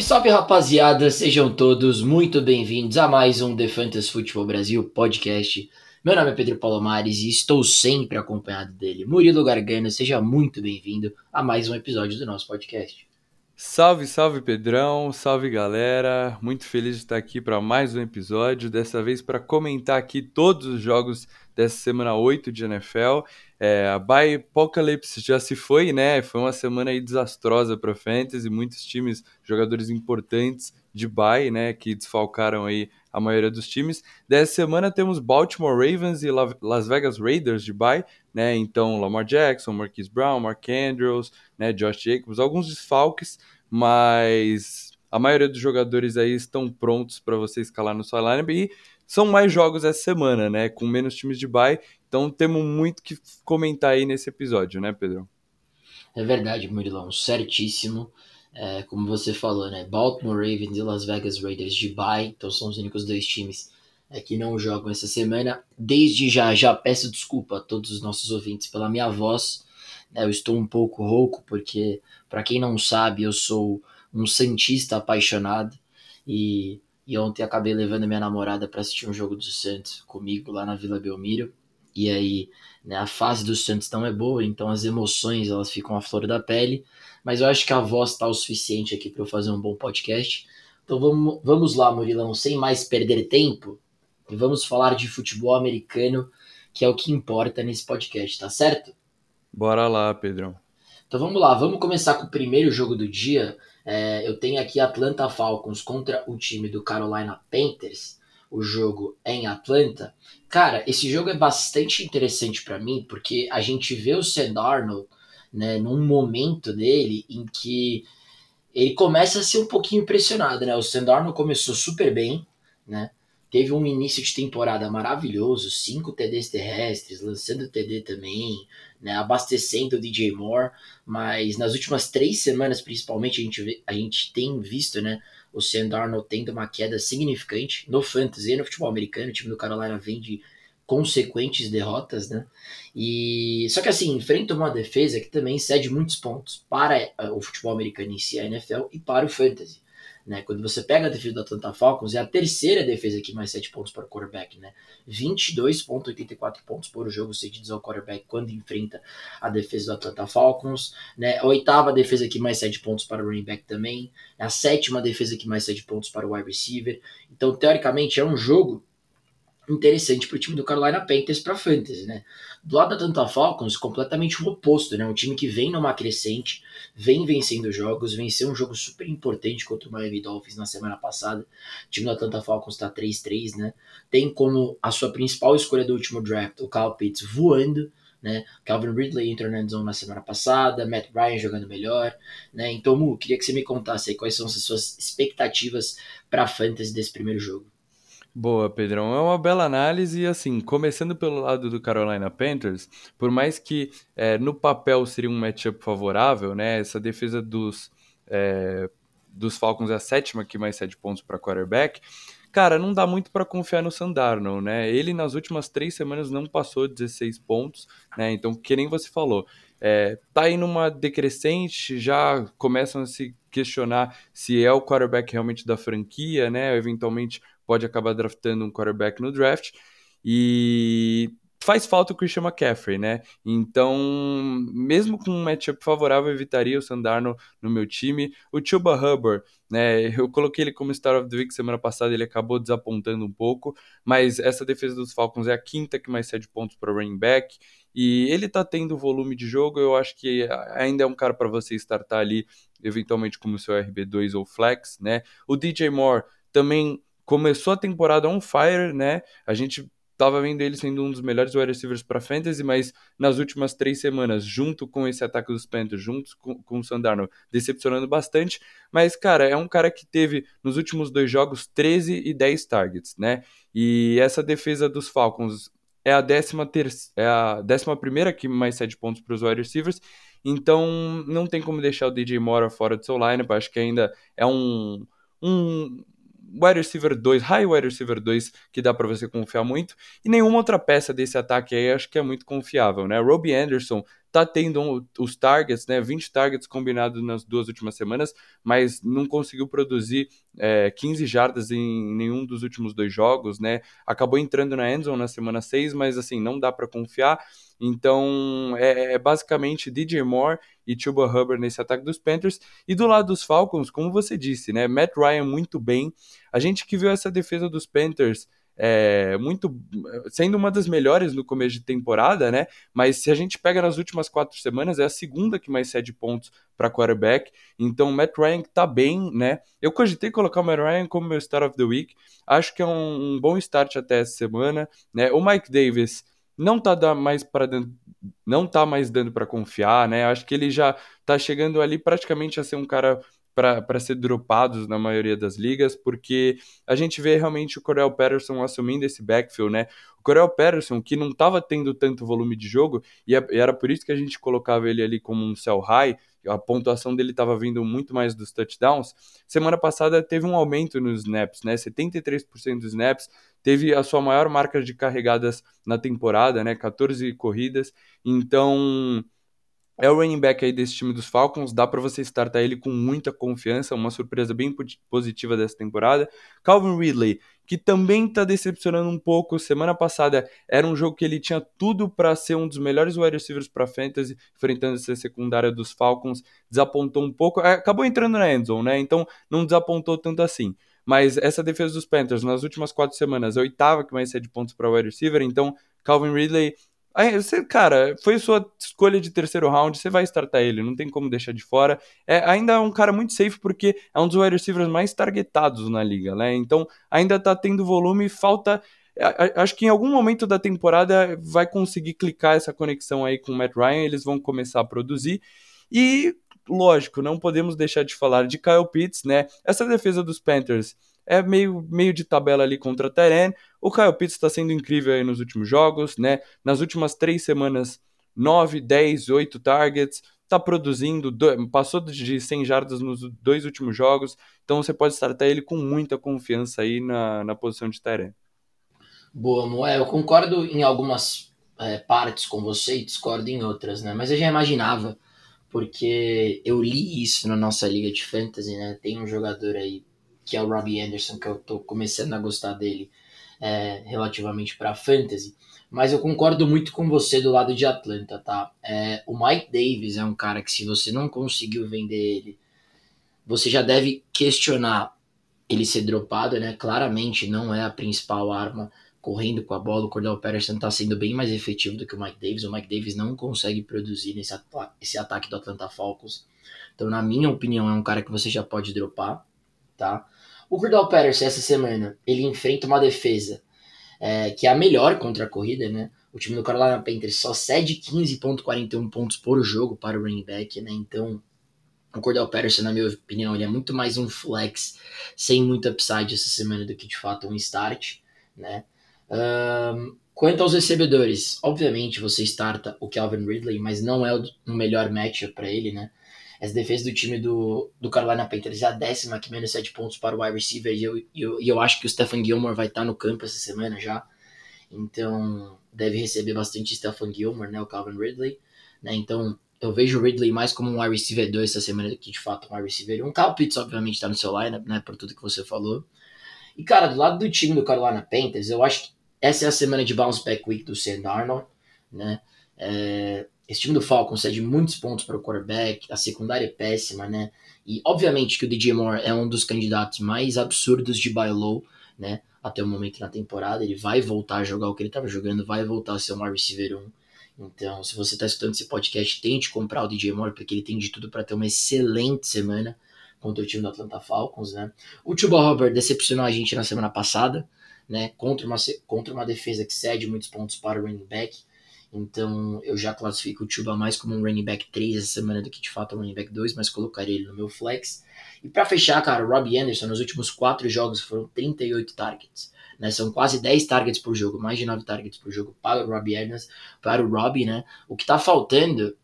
Salve, salve rapaziada, sejam todos muito bem-vindos a mais um The Fantasy Futebol Brasil podcast. Meu nome é Pedro Palomares e estou sempre acompanhado dele, Murilo Gargano. Seja muito bem-vindo a mais um episódio do nosso podcast. Salve, salve Pedrão, salve galera. Muito feliz de estar aqui para mais um episódio, dessa vez para comentar aqui todos os jogos dessa semana 8 de NFL. É, a Bye Apocalypse já se foi, né? Foi uma semana aí desastrosa para Fantasy, muitos times, jogadores importantes de bye, né, que desfalcaram aí a maioria dos times. Dessa semana temos Baltimore Ravens e Las Vegas Raiders de bye, né? Então Lamar Jackson, Marquise Brown, Mark Andrews, né, Josh Jacobs, alguns desfalques, mas a maioria dos jogadores aí estão prontos para você escalar no seu lineup e são mais jogos essa semana, né, com menos times de bye. Então temos muito que comentar aí nesse episódio, né, Pedro? É verdade, Murilão, certíssimo. É, como você falou, né? Baltimore Ravens e Las Vegas Raiders de bye, então são os únicos dois times é, que não jogam essa semana. Desde já, já peço desculpa a todos os nossos ouvintes pela minha voz. Né? Eu estou um pouco rouco, porque, para quem não sabe, eu sou um Santista apaixonado e, e ontem acabei levando minha namorada para assistir um jogo do Santos comigo lá na Vila Belmiro. E aí, né, a fase do Santos não é boa, então as emoções elas ficam à flor da pele mas eu acho que a voz está o suficiente aqui para eu fazer um bom podcast. Então vamos, vamos lá, Murilão, sem mais perder tempo, e vamos falar de futebol americano, que é o que importa nesse podcast, tá certo? Bora lá, Pedrão. Então vamos lá, vamos começar com o primeiro jogo do dia. É, eu tenho aqui Atlanta Falcons contra o time do Carolina Panthers. O jogo é em Atlanta. Cara, esse jogo é bastante interessante para mim, porque a gente vê o Sam né, num momento dele em que ele começa a ser um pouquinho impressionado, né? O Sandarno começou super bem, né? Teve um início de temporada maravilhoso, cinco TDs terrestres, lançando TD também, né? Abastecendo o DJ Moore, mas nas últimas três semanas, principalmente, a gente, vê, a gente tem visto, né? O Sandarno tendo uma queda significante no fantasy e no futebol americano. O time do Carolina vem de consequentes derrotas, né? E só que assim, enfrenta uma defesa que também cede muitos pontos para eh, o futebol americano em si, a NFL e para o fantasy. Né? Quando você pega a defesa do Atlanta Falcons, é a terceira defesa que mais 7 pontos para o quarterback, né? 22.84 pontos por jogo cedidos ao quarterback quando enfrenta a defesa do Atlanta Falcons, né? A oitava defesa que mais 7 pontos para o running back também, a sétima defesa que mais 7 pontos para o wide receiver. Então, teoricamente, é um jogo interessante para o time do Carolina Panthers para fantasy, né? Do lado da Atlanta Falcons, completamente o oposto, né? Um time que vem numa crescente, vem vencendo jogos, venceu um jogo super importante contra o Miami Dolphins na semana passada. O time do Atlanta Falcons está 3-3, né? Tem como a sua principal escolha do último draft o Kyle Pitts voando, né? Calvin Ridley entrou na endzone na semana passada, Matt Ryan jogando melhor, né? Então, Mu, queria que você me contasse quais são as suas expectativas para a fantasy desse primeiro jogo. Boa, Pedrão. É uma bela análise e, assim, começando pelo lado do Carolina Panthers, por mais que é, no papel seria um matchup favorável, né? Essa defesa dos, é, dos Falcons é a sétima que mais cede pontos para quarterback. Cara, não dá muito para confiar no Sandarno, né? Ele nas últimas três semanas não passou 16 pontos, né? Então, que nem você falou, é, tá aí numa decrescente, já começam a se questionar se é o quarterback realmente da franquia, né? Eventualmente pode acabar draftando um quarterback no draft. E faz falta o Christian McCaffrey, né? Então, mesmo com um matchup favorável, eu evitaria o Sandarno no meu time. O Chuba Hubbard, né? Eu coloquei ele como Star of the Week semana passada, ele acabou desapontando um pouco, mas essa defesa dos Falcons é a quinta que mais cede pontos para running back. E ele tá tendo volume de jogo, eu acho que ainda é um cara para você startar ali, eventualmente como seu RB2 ou flex, né? O DJ Moore também começou a temporada on fire, né? A gente estava vendo ele sendo um dos melhores wide receivers para fantasy, mas nas últimas três semanas, junto com esse ataque dos Panthers, junto com, com o Sandarno, decepcionando bastante. Mas, cara, é um cara que teve nos últimos dois jogos 13 e 10 targets, né? E essa defesa dos Falcons é a décima, ter... é a décima primeira que mais cede pontos para os wide receivers. Então, não tem como deixar o DJ Moore fora do seu lineup. Acho que ainda é um, um, wide receiver 2, high wide receiver 2, que dá para você confiar muito, e nenhuma outra peça desse ataque aí acho que é muito confiável, né? Robbie Anderson tá tendo os targets, né? 20 targets combinados nas duas últimas semanas, mas não conseguiu produzir é, 15 jardas em nenhum dos últimos dois jogos, né? Acabou entrando na endzone na semana 6, mas assim, não dá para confiar. Então, é, é, basicamente DJ Moore e Chuba Hubbard nesse ataque dos Panthers. E do lado dos Falcons, como você disse, né? Matt Ryan muito bem. A gente que viu essa defesa dos Panthers é, muito sendo uma das melhores no começo de temporada, né? Mas se a gente pega nas últimas quatro semanas, é a segunda que mais cede pontos para quarterback. Então, o Matt Ryan tá bem, né? Eu cogitei colocar o Matt Ryan como meu start of the week. Acho que é um, um bom start até essa semana, né? O Mike Davis não tá mais para não tá mais dando para confiar, né? Acho que ele já tá chegando ali praticamente a ser um cara para ser dropados na maioria das ligas, porque a gente vê realmente o Corel Patterson assumindo esse backfield, né? O Corel Patterson, que não estava tendo tanto volume de jogo, e era por isso que a gente colocava ele ali como um sell high, a pontuação dele estava vindo muito mais dos touchdowns. Semana passada teve um aumento nos snaps, né? 73% dos snaps, teve a sua maior marca de carregadas na temporada, né? 14 corridas. Então, é o running back aí desse time dos Falcons, dá para você startar ele com muita confiança, uma surpresa bem positiva dessa temporada. Calvin Ridley, que também está decepcionando um pouco. Semana passada era um jogo que ele tinha tudo para ser um dos melhores wide receivers para fantasy, enfrentando essa secundária dos Falcons, desapontou um pouco, é, acabou entrando na endzone, né? Então não desapontou tanto assim. Mas essa defesa dos Panthers nas últimas quatro semanas, a oitava que mais cede pontos para wide receiver, então Calvin Ridley Você, cara, foi sua escolha de terceiro round, você vai startar ele, não tem como deixar de fora. É ainda é um cara muito safe porque é um dos wide receivers mais targetados na liga, né? Então ainda tá tendo volume, falta. Acho que em algum momento da temporada vai conseguir clicar essa conexão aí com o Matt Ryan, eles vão começar a produzir. E, lógico, não podemos deixar de falar de Kyle Pitts, né? Essa defesa dos Panthers é meio, meio de tabela ali contra a Teren. O Kyle Pitts está sendo incrível aí nos últimos jogos, né? Nas últimas três semanas, 9, 10, 8 targets, tá produzindo, passou de 100 jardas nos dois últimos jogos, então você pode startar ele com muita confiança aí na, na posição de Teren. Boa, Moé, eu concordo em algumas é, partes com você e discordo em outras, né? Mas eu já imaginava, porque eu li isso na nossa liga de fantasy, né? Tem um jogador aí que é o Robbie Anderson, que eu tô começando a gostar dele é, relativamente para fantasy. Mas eu concordo muito com você do lado de Atlanta, tá? É, o Mike Davis é um cara que se você não conseguiu vender ele, você já deve questionar ele ser dropado, né? Claramente não é a principal arma correndo com a bola. O Cordell Patterson está sendo bem mais efetivo do que o Mike Davis. O Mike Davis não consegue produzir nesse ata esse ataque do Atlanta Falcons. Então, na minha opinião, é um cara que você já pode dropar, tá? O Cordell Patterson, essa semana, ele enfrenta uma defesa é, que é a melhor contra a corrida, né? O time do Carolina Panthers só cede 15.41 pontos por jogo para o running back, né? Então, o Cordell Patterson, na minha opinião, ele é muito mais um flex sem muito upside essa semana do que de fato um start, né? Um, quanto aos recebedores, obviamente você starta o Calvin Ridley, mas não é o melhor matchup para ele, né? Essa defesa do time do, do Carolina Panthers é a décima que menos 7 pontos para o wide receiver e eu, eu, eu acho que o Stephen Gilmore vai estar no campo essa semana já. Então deve receber bastante Stephen Gilmore, né, o Calvin Ridley. Né, então eu vejo o Ridley mais como um wide receiver 2 essa semana do que de fato um wide receiver 1. Um. Kyle Pitts obviamente está no seu lineup, né, por tudo que você falou. E cara, do lado do time do Carolina Panthers, eu acho que essa é a semana de bounce back week do Sam Darnold, né? É, esse time do Falcons cede muitos pontos para o quarterback, a secundária é péssima, né? E obviamente que o DJ Moore é um dos candidatos mais absurdos de buy low, né? Até o momento na temporada, ele vai voltar a jogar o que ele estava jogando, vai voltar a ser um wide receiver 1. Então, se você está escutando esse podcast, tente comprar o DJ Moore, porque ele tem de tudo para ter uma excelente semana contra o time do Atlanta Falcons, né? O Chuba Hubbard decepcionou a gente na semana passada, né? Contra uma, contra uma defesa que cede muitos pontos para o running back. Então eu já classifico o Chuba mais como um running back 3 essa semana do que de fato um running back 2, mas colocaria ele no meu flex. E para fechar, cara, o Robbie Anderson nos últimos 4 jogos foram 38 targets. Né? São quase 10 targets por jogo, mais de 9 targets por jogo para o Robbie Anderson, para o Robbie, né? O que tá faltando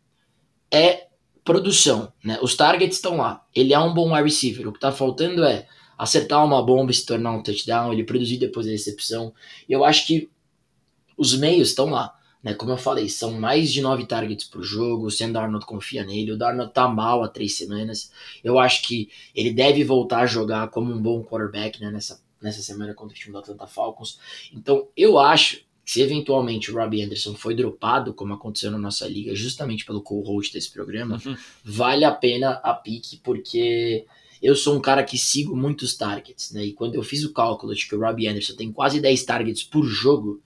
é produção, né? Os targets estão lá. Ele é um bom wide receiver. O que tá faltando é acertar uma bomba e se tornar um touchdown, ele produzir depois da recepção. E eu acho que os meios estão lá. Né? Como eu falei, são mais de nove targets por jogo. O Sam Darnold confia nele. O Darnold tá mal há três semanas. Eu acho que ele deve voltar a jogar como um bom quarterback né? nessa, nessa semana contra o time do Atlanta Falcons. Então eu acho que se eventualmente o Robbie Anderson foi dropado, como aconteceu na nossa liga, justamente pelo co-host desse programa, uhum. vale a pena a pique, porque eu sou um cara que sigo muitos targets, né? E quando eu fiz o cálculo de que o Robbie Anderson tem quase 10 targets por jogo,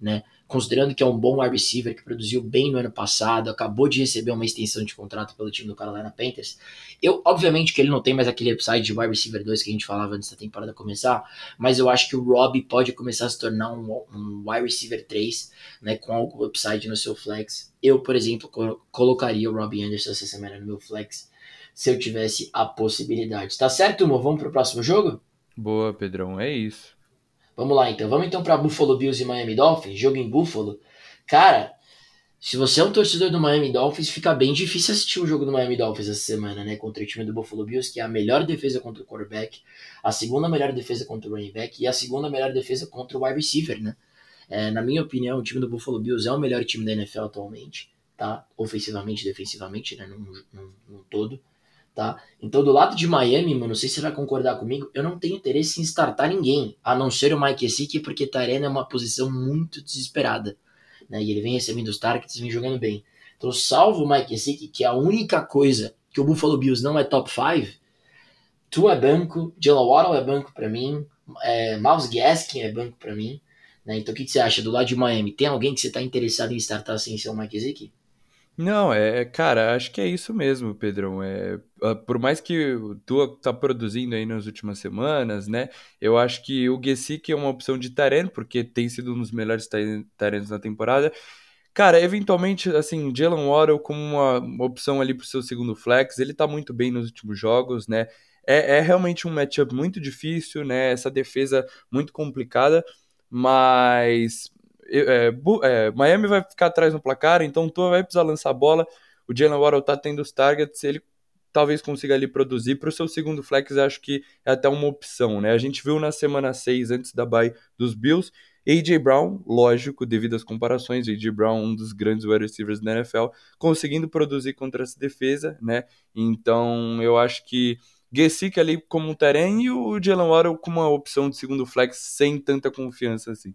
né? Considerando que é um bom wide receiver que produziu bem no ano passado, acabou de receber uma extensão de contrato pelo time do Carolina Panthers. Eu, obviamente que ele não tem mais aquele upside de wide receiver 2 que a gente falava antes da temporada começar, mas eu acho que o Rob pode começar a se tornar um, um wide receiver 3, né, com algum upside no seu flex. Eu, por exemplo, colocaria o Robbie Anderson essa semana no meu flex se eu tivesse a possibilidade. Tá certo, Mo? Vamos pro próximo jogo? Boa, Pedrão, é isso. Vamos lá então, vamos então para Buffalo Bills e Miami Dolphins, jogo em Buffalo. Cara, se você é um torcedor do Miami Dolphins, fica bem difícil assistir o jogo do Miami Dolphins essa semana, né? Contra o time do Buffalo Bills, que é a melhor defesa contra o quarterback, a segunda melhor defesa contra o running back e a segunda melhor defesa contra o wide receiver, né? É, na minha opinião, o time do Buffalo Bills é o melhor time da NFL atualmente, tá? Ofensivamente defensivamente, né? no todo tá? Então, do lado de Miami, mano, não sei se você vai concordar comigo, eu não tenho interesse em startar ninguém, a não ser o Mike Gesicki, porque Tyrene é uma posição muito desesperada, né? E ele vem recebendo os targets vem jogando bem. Então, salvo o Mike Gesicki, que é a única coisa que o Buffalo Bills não é top 5, tu é banco, Jalen Waddle é banco para mim, é, Miles Gaskin é banco para mim, né? Então, o que, que, você acha do lado de Miami? Tem alguém que você tá interessado em startar sem ser o Mike Gesicki? Não, é, cara, acho que é isso mesmo, Pedrão. É, ah, por mais que o Tua tá produzindo aí nas últimas semanas, né? Eu acho que o Gesick é uma opção de Taren, porque tem sido um dos melhores Tarens na temporada. Cara, eventualmente, assim, Jalen Waddle como uma, uma opção ali pro seu segundo flex, ele tá muito bem nos últimos jogos, né? É, é realmente um matchup muito difícil, né? Essa defesa muito complicada, mas é, é, Miami vai ficar atrás no placar, então Tua vai precisar lançar a bola. O Jalen Waddle tá tendo os targets, ele talvez consiga ali produzir. Para o seu segundo flex, acho que é até uma opção, né? A gente viu na semana 6, antes da bye dos Bills, A.J. Brown, lógico, devido às comparações, A.J. Brown, um dos grandes wide receivers da NFL, conseguindo produzir contra essa defesa, né? Então, eu acho que Gesick ali como um terreno e o Jalen Waddle como uma opção de segundo flex sem tanta confiança assim.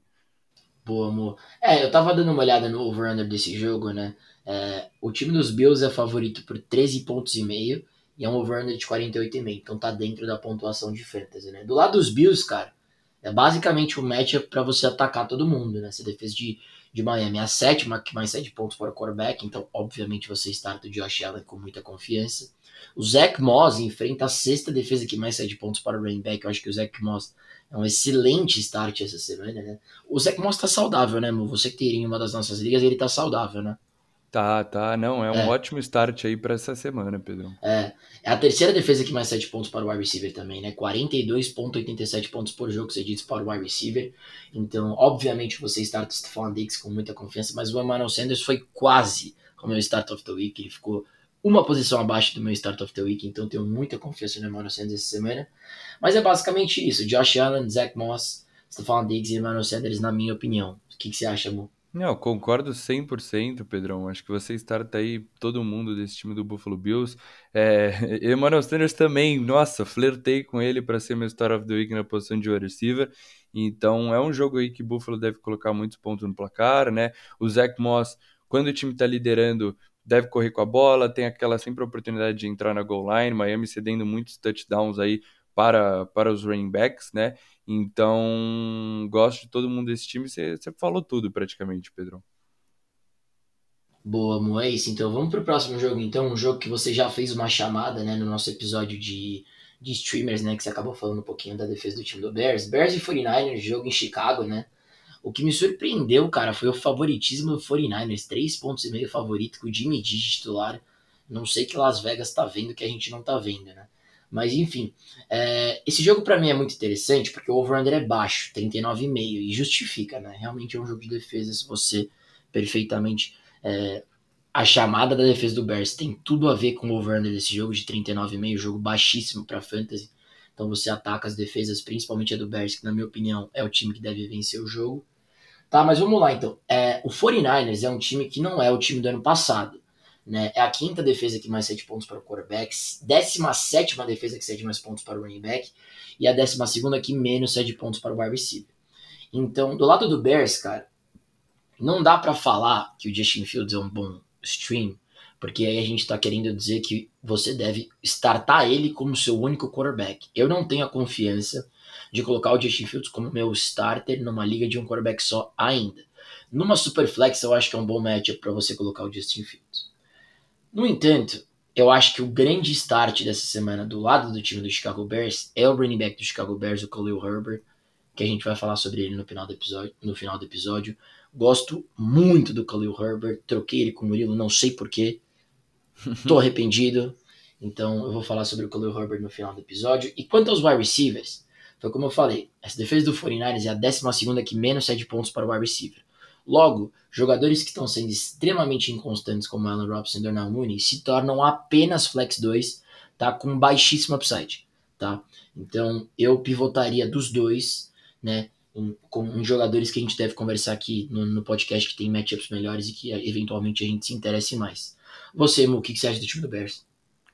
Boa, amor. É, eu tava dando uma olhada no over-under desse jogo, né? É, o time dos Bills é favorito por 13 pontos e meio e é um over-under de 48,5, então tá dentro da pontuação de fantasy, né? Do lado dos Bills, cara, é basicamente um matchup para você atacar todo mundo, né? Essa defesa de, de Miami é a sétima que mais 7 pontos para o quarterback, então obviamente você starta o Josh Allen com muita confiança. O Zach Moss enfrenta a sexta defesa que mais 7 pontos para o running back, eu acho que o Zach Moss é um excelente start essa semana, né? O Zach Moss tá saudável, né, Você que teria em uma das nossas ligas, ele tá saudável, né? Tá, tá. Não, é um é. ótimo start aí para essa semana, Pedro. É. É a terceira defesa que mais 7 pontos para o wide receiver também, né? 42,87 pontos por jogo cedidos para o wide receiver. Então, obviamente, você starta o Stephon Diggs com muita confiança, mas o Emmanuel Sanders foi quase o meu start of the week. Ele ficou uma posição abaixo do meu start of the week, então tenho muita confiança no Emmanuel Sanders essa semana. Mas é basicamente isso: Josh Allen, Zach Moss, Stephon Diggs e Emmanuel Sanders, na minha opinião. O que, que você acha, amor? Não, concordo 100%, Pedrão. Acho que você starta aí todo mundo desse time do Buffalo Bills. É, Emmanuel Sanders também, nossa, flertei com ele para ser meu Star of the Week na posição de wide receiver. Então é um jogo aí que Buffalo deve colocar muitos pontos no placar, né? O Zach Moss, quando o time está liderando, deve correr com a bola, tem aquela sempre oportunidade de entrar na goal line, Miami cedendo muitos touchdowns aí para, para os running backs, né? Então, gosto de todo mundo desse time, você, falou tudo praticamente, Pedro. Boa, Moés. Então vamos para o próximo jogo. Então, um jogo que você já fez uma chamada, né, no nosso episódio de, de streamers, né, que você acabou falando um pouquinho da defesa do time do Bears. Bears e 49ers, jogo em Chicago, né? O que me surpreendeu, cara, foi o favoritismo do 49ers. Três pontos e meio favorito com o Jimmy G titular. Não sei que Las Vegas tá vendo que a gente não tá vendo, né? Mas enfim, é, esse jogo para mim é muito interessante porque o over-under é baixo, 39,5, e justifica, né? Realmente é um jogo de defesa se você perfeitamente. É, a chamada da defesa do Bears tem tudo a ver com o over-under desse jogo de 39,5, jogo baixíssimo para fantasy. Então você ataca as defesas, principalmente a do Bears, que na minha opinião é o time que deve vencer o jogo. Tá, mas vamos lá então. É, o 49ers é um time que não é o time do ano passado. Né? É a quinta defesa que mais cede pontos para o quarterback, 17 defesa que cede mais pontos para o running back e a 12 que menos cede pontos para o wide receiver. Então, do lado do Bears, cara, não dá para falar que o Justin Fields é um bom stream, porque aí a gente está querendo dizer que você deve startar ele como seu único quarterback. Eu não tenho a confiança de colocar o Justin Fields como meu starter numa liga de um quarterback só ainda. Numa Superflex, eu acho que é um bom matchup para você colocar o Justin Fields. No entanto, eu acho que o grande start dessa semana do lado do time do Chicago Bears é o running back do Chicago Bears, o Khalil Herbert, que a gente vai falar sobre ele no final do episódio. No final do episódio. Gosto muito do Khalil Herbert, troquei ele com o Murilo, não sei porquê. Tô arrependido. Então eu vou falar sobre o Khalil Herbert no final do episódio. E quanto aos wide receivers, foi como eu falei, essa defesa do 49ers é a 12 que menos cede pontos para o wide receiver. Logo, jogadores que estão sendo extremamente inconstantes, como Allen Robinson e Darnell Mooney, se tornam apenas flex 2, tá? com baixíssimo upside. Tá? Então eu pivotaria dos dois, né? Com jogadores que a gente deve conversar aqui no, no, podcast que tem matchups melhores e que eventualmente a gente se interesse mais. Você, Mu, o que, que você acha do time do Bears?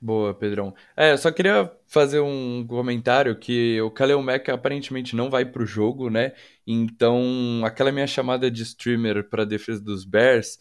Boa, Pedrão. É, eu só queria fazer um comentário que o Kaleo Mack aparentemente não vai pro jogo, né? Então, aquela minha chamada de streamer para defesa dos Bears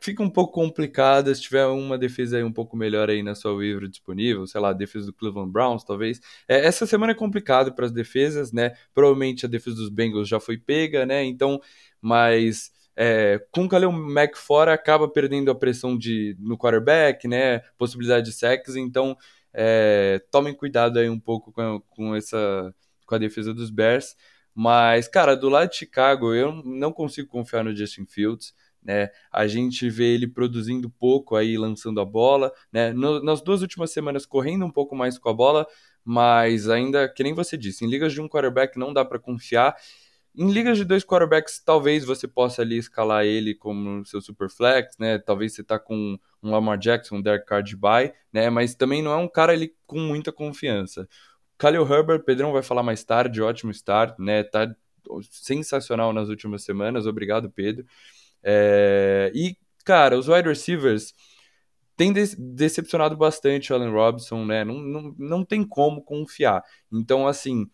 fica um pouco complicada se tiver uma defesa aí um pouco melhor aí na sua waiver disponível, sei lá, defesa do Cleveland Browns, talvez. É, essa semana é complicado para as defesas, né? Provavelmente a defesa dos Bengals já foi pega, né? Então, mas é, com o Kalil Mack fora, acaba perdendo a pressão de, no quarterback, né? Possibilidade de sacks, então é, tomem cuidado aí um pouco com, com, essa com a defesa dos Bears. Mas, cara, do lado de Chicago, eu não consigo confiar no Justin Fields. Né? A gente vê ele produzindo pouco aí, lançando a bola, né? No, nas duas últimas semanas correndo um pouco mais com a bola, mas ainda, que nem você disse, em ligas de um quarterback não dá para confiar. Em ligas de dois quarterbacks, talvez você possa ali escalar ele como seu super flex, né? Talvez você tá com um Lamar Jackson, um Derek Carr de né? Mas também não é um cara ali com muita confiança. Khalil Herbert, Pedrão vai falar mais tarde, ótimo start, né? Tá sensacional nas últimas semanas, obrigado, Pedro. É... E, cara, os wide receivers têm de decepcionado bastante o Allen Robinson, né? Não, não, não tem como confiar. Então, assim,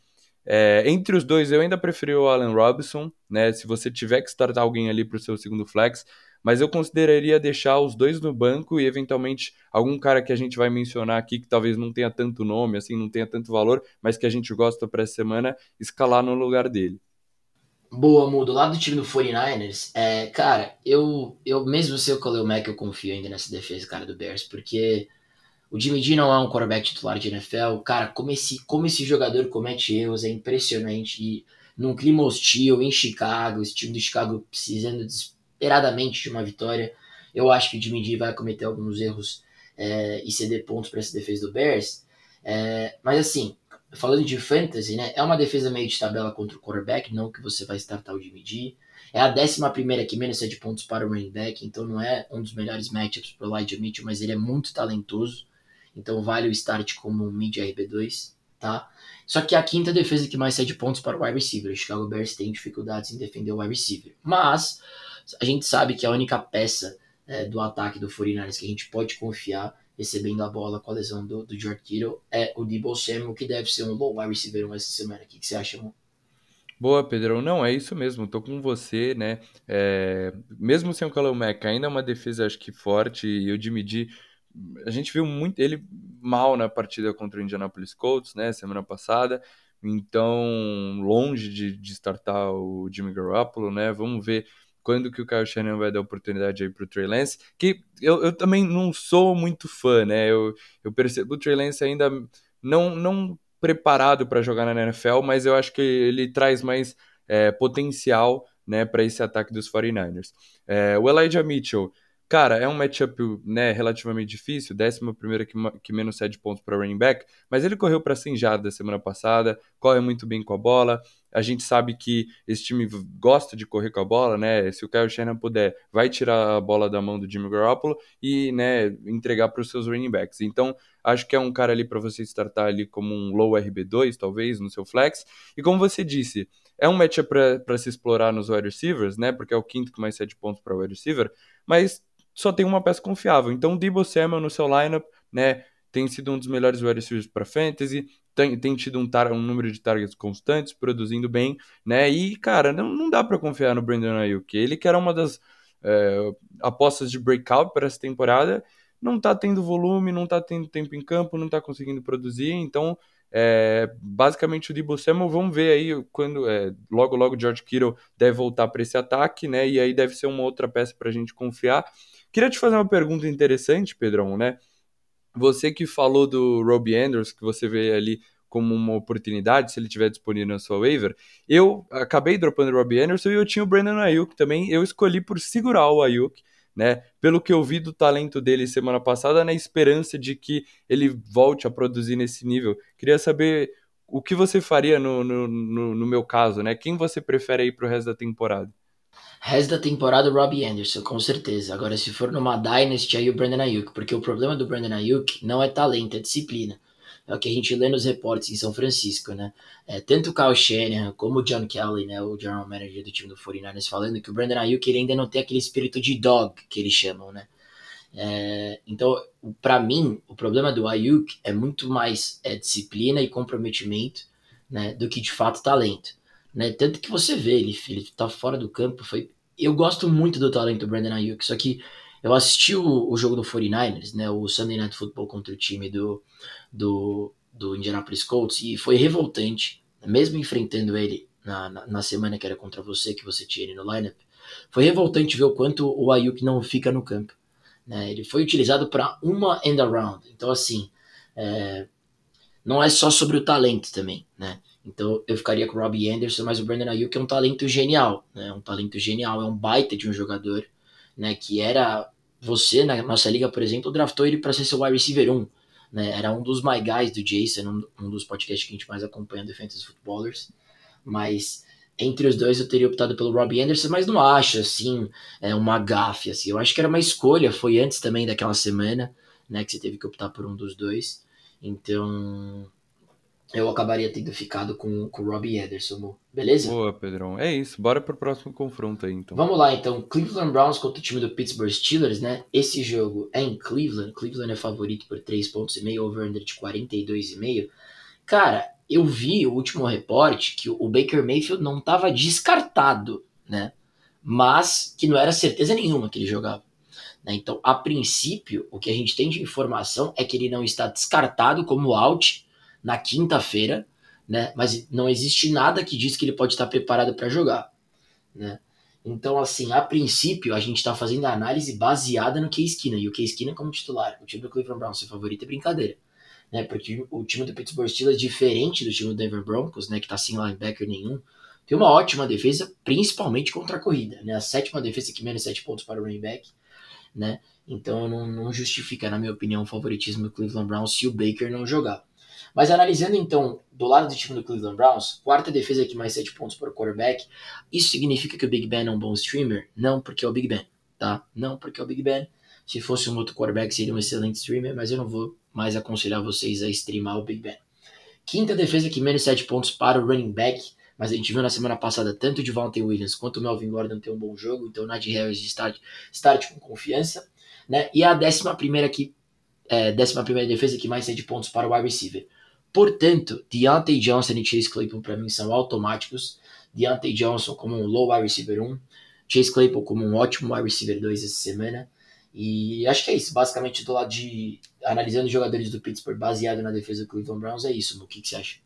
é, entre os dois, eu ainda preferi o Allen Robinson, né? Se você tiver que startar alguém ali para o seu segundo flex, mas eu consideraria deixar os dois no banco e eventualmente algum cara que a gente vai mencionar aqui que talvez não tenha tanto nome, assim, não tenha tanto valor, mas que a gente gosta para essa semana, escalar no lugar dele. Boa, Mudo. Lá do time do 49ers, é, cara, eu, eu mesmo se eu o Mac, eu confio ainda nessa defesa, cara, do Bears, porque o Jimmy G não é um quarterback titular de NFL. Cara, como esse, como esse jogador comete erros é impressionante. E num clima hostil em Chicago, esse time do Chicago precisando desesperadamente de uma vitória, eu acho que o Jimmy G vai cometer alguns erros é, e ceder pontos para essa defesa do Bears. É, mas assim, falando de fantasy, né? É uma defesa meio de tabela contra o quarterback, não que você vai startar o Jimmy G. É a décima primeira que menos cede pontos para o running back, então não é um dos melhores matchups para o Elijah Mitchell, mas ele é muito talentoso. Então vale o start como um mid RB2, tá? Só que a quinta defesa que mais cede pontos para o wide receiver. O Chicago Bears tem dificuldades em defender o wide receiver. Mas a gente sabe que a única peça é, do ataque do 49ers que a gente pode confiar recebendo a bola com a lesão do, do George Kittle é o Debo Samuel, que deve ser um bom wide receiver essa semana. O que, que você acha, mano? Boa, Pedrão. Não, é isso mesmo. Tô com você, né? É... Mesmo sem o Mack, ainda é uma defesa, acho que forte. E o Jimmy G a gente viu muito ele mal na partida contra o Indianapolis Colts, né, semana passada. Então, longe de, de startar o Jimmy Garoppolo, né? Vamos ver quando que o Kyle Shannon vai dar oportunidade aí pro Trey Lance, que eu, eu também não sou muito fã, né? Eu, eu percebo o Trey Lance ainda não, não preparado para jogar na NFL, mas eu acho que ele traz mais é, potencial né, para esse ataque dos 49ers. É, o Elijah Mitchell Cara, é um matchup né, relativamente difícil, décima primeira que, que menos cede pontos para running back, mas ele correu para 100 jardas semana passada, corre muito bem com a bola. A gente sabe que esse time gosta de correr com a bola, né? Se o Kyle Shannon puder, vai tirar a bola da mão do Jimmy Garoppolo e, né, entregar para os seus running backs. Então, acho que é um cara ali para você startar ali como um low RB2, talvez, no seu flex. E como você disse, é um matchup para se explorar nos wide receivers, né? Porque é o quinto com mais sete pontos para wide receiver, mas só tem uma peça confiável. Então, Debo Samuel no seu lineup, né? Tem sido um dos melhores wide receivers para fantasy, tem, tem tido um, tar, um número de targets constantes, produzindo bem, né? E, cara, não, não dá para confiar no Brandon Ayuk. Ele que era uma das é, apostas de breakout para essa temporada, não tá tendo volume, não tá tendo tempo em campo, não tá conseguindo produzir, então é, basicamente o Debo Samuel, vamos ver aí quando é, logo logo George Kittle deve voltar para esse ataque, né? E aí deve ser uma outra peça para a gente confiar. Queria te fazer uma pergunta interessante, Pedrão, né? Você que falou do Robbie Andrews, que você vê ali como uma oportunidade, se ele tiver disponível na sua waiver. Eu acabei dropando o Robbie Anderson e eu tinha o Brandon Ayuk também. Eu escolhi por segurar o Ayuk né? Pelo que eu vi do talento dele semana passada, na esperança de que ele volte a produzir nesse nível. Queria saber o que você faria no, no, no, no meu caso, né? Quem você prefere aí pro resto da temporada? Resto da temporada, Robbie Anderson, com certeza. Agora, se for numa Dynasty, aí o Brandon Ayuk, porque o problema do Brandon Ayuk não é talento, é disciplina é o que a gente lê nos reportes em São Francisco, né? É, tanto o Kyle Shanahan como o John Kelly, né, o general manager do time do 49ers, falando que o Brandon Ayuk ele ainda não tem aquele espírito de dog que eles chamam, né? É, então, para mim, o problema do Ayuk é muito mais é, disciplina e comprometimento né, do que de fato talento. Né? Tanto que você vê, ele, ele tá fora do campo. Foi... Eu gosto muito do talento do Brandon Ayuk, só que eu assisti o, o jogo do 49ers, né, o Sunday Night Football contra o time do, do, do Indianapolis Colts e foi revoltante, mesmo enfrentando ele na, na, na, semana que era contra você, que você tinha ele no lineup, foi revoltante ver o quanto o Ayuk não fica no campo. Né? Ele foi utilizado para uma end around, então assim, é, não é só sobre o talento também, né? Então eu ficaria com o Robbie Anderson, mas o Brandon Ayuk é um talento genial, né? Um talento genial, é um baita de um jogador, né? Que era você na nossa liga, por exemplo, draftou ele para ser seu wide receiver 1 né? Era um dos my guys do Jason, um, dos podcasts que a gente mais acompanha do Fantasy Footballers. Mas entre os dois eu teria optado pelo Robbie Anderson, mas não acho assim é uma gafe assim. Eu acho que era uma escolha, foi antes também daquela semana, né, que você teve que optar por um dos dois. Então, eu acabaria tendo ficado com, com o Robbie Ederson, beleza? Boa, Pedrão. É isso, bora pro próximo confronto aí, então. Vamos lá, então. Cleveland Browns contra o time do Pittsburgh Steelers, né? Esse jogo é em Cleveland. Cleveland é favorito por 3 pontos e meio, over-under de 42,5. Cara, eu vi o último reporte que o Baker Mayfield não estava descartado, né? Mas que não era certeza nenhuma que ele jogava. Né? Então, a princípio, o que a gente tem de informação é que ele não está descartado como out na quinta-feira, né? Mas não existe nada que diz que ele pode estar preparado para jogar, né? Então, assim, a princípio, a gente está fazendo a análise baseada no Case Keenum, e o Case Keenum como titular. O time do Cleveland Browns, seu favorito, é brincadeira. Né? Porque o time do Pittsburgh Steelers, diferente do time do Denver Broncos, né, que está sem linebacker nenhum, tem uma ótima defesa, principalmente contra a corrida. Né? A sétima defesa que menos sete pontos para o running back. Né? Então, não, não justifica, na minha opinião, o favoritismo do Cleveland Browns se o Baker não jogar. Mas analisando então do lado do time do Cleveland Browns, quarta defesa aqui mais 7 pontos por quarterback. Isso significa que o Big Ben é um bom streamer? Não, porque é o Big Ben, tá? Não, porque é o Big Ben. Se fosse um outro quarterback, seria um excelente streamer, mas eu não vou mais aconselhar vocês a streamar o Big Ben. Quinta defesa aqui menos 7 pontos para o running back, mas a gente viu na semana passada tanto o Devontae Williams quanto o Melvin Gordon ter um bom jogo, então o Harris start, start com confiança. Né? E a décima primeira aqui, é, décima primeira defesa aqui mais 7 pontos para o wide receiver. Portanto, Deontay Johnson e Chase Claypool para mim são automáticos. Deontay Johnson como um low wide receiver 1, Chase Claypool como um ótimo wide receiver 2 essa semana. E acho que é isso. Basicamente, do lado de analisando os jogadores do Pittsburgh baseado na defesa do Cleveland Browns, é isso. O que, que você acha?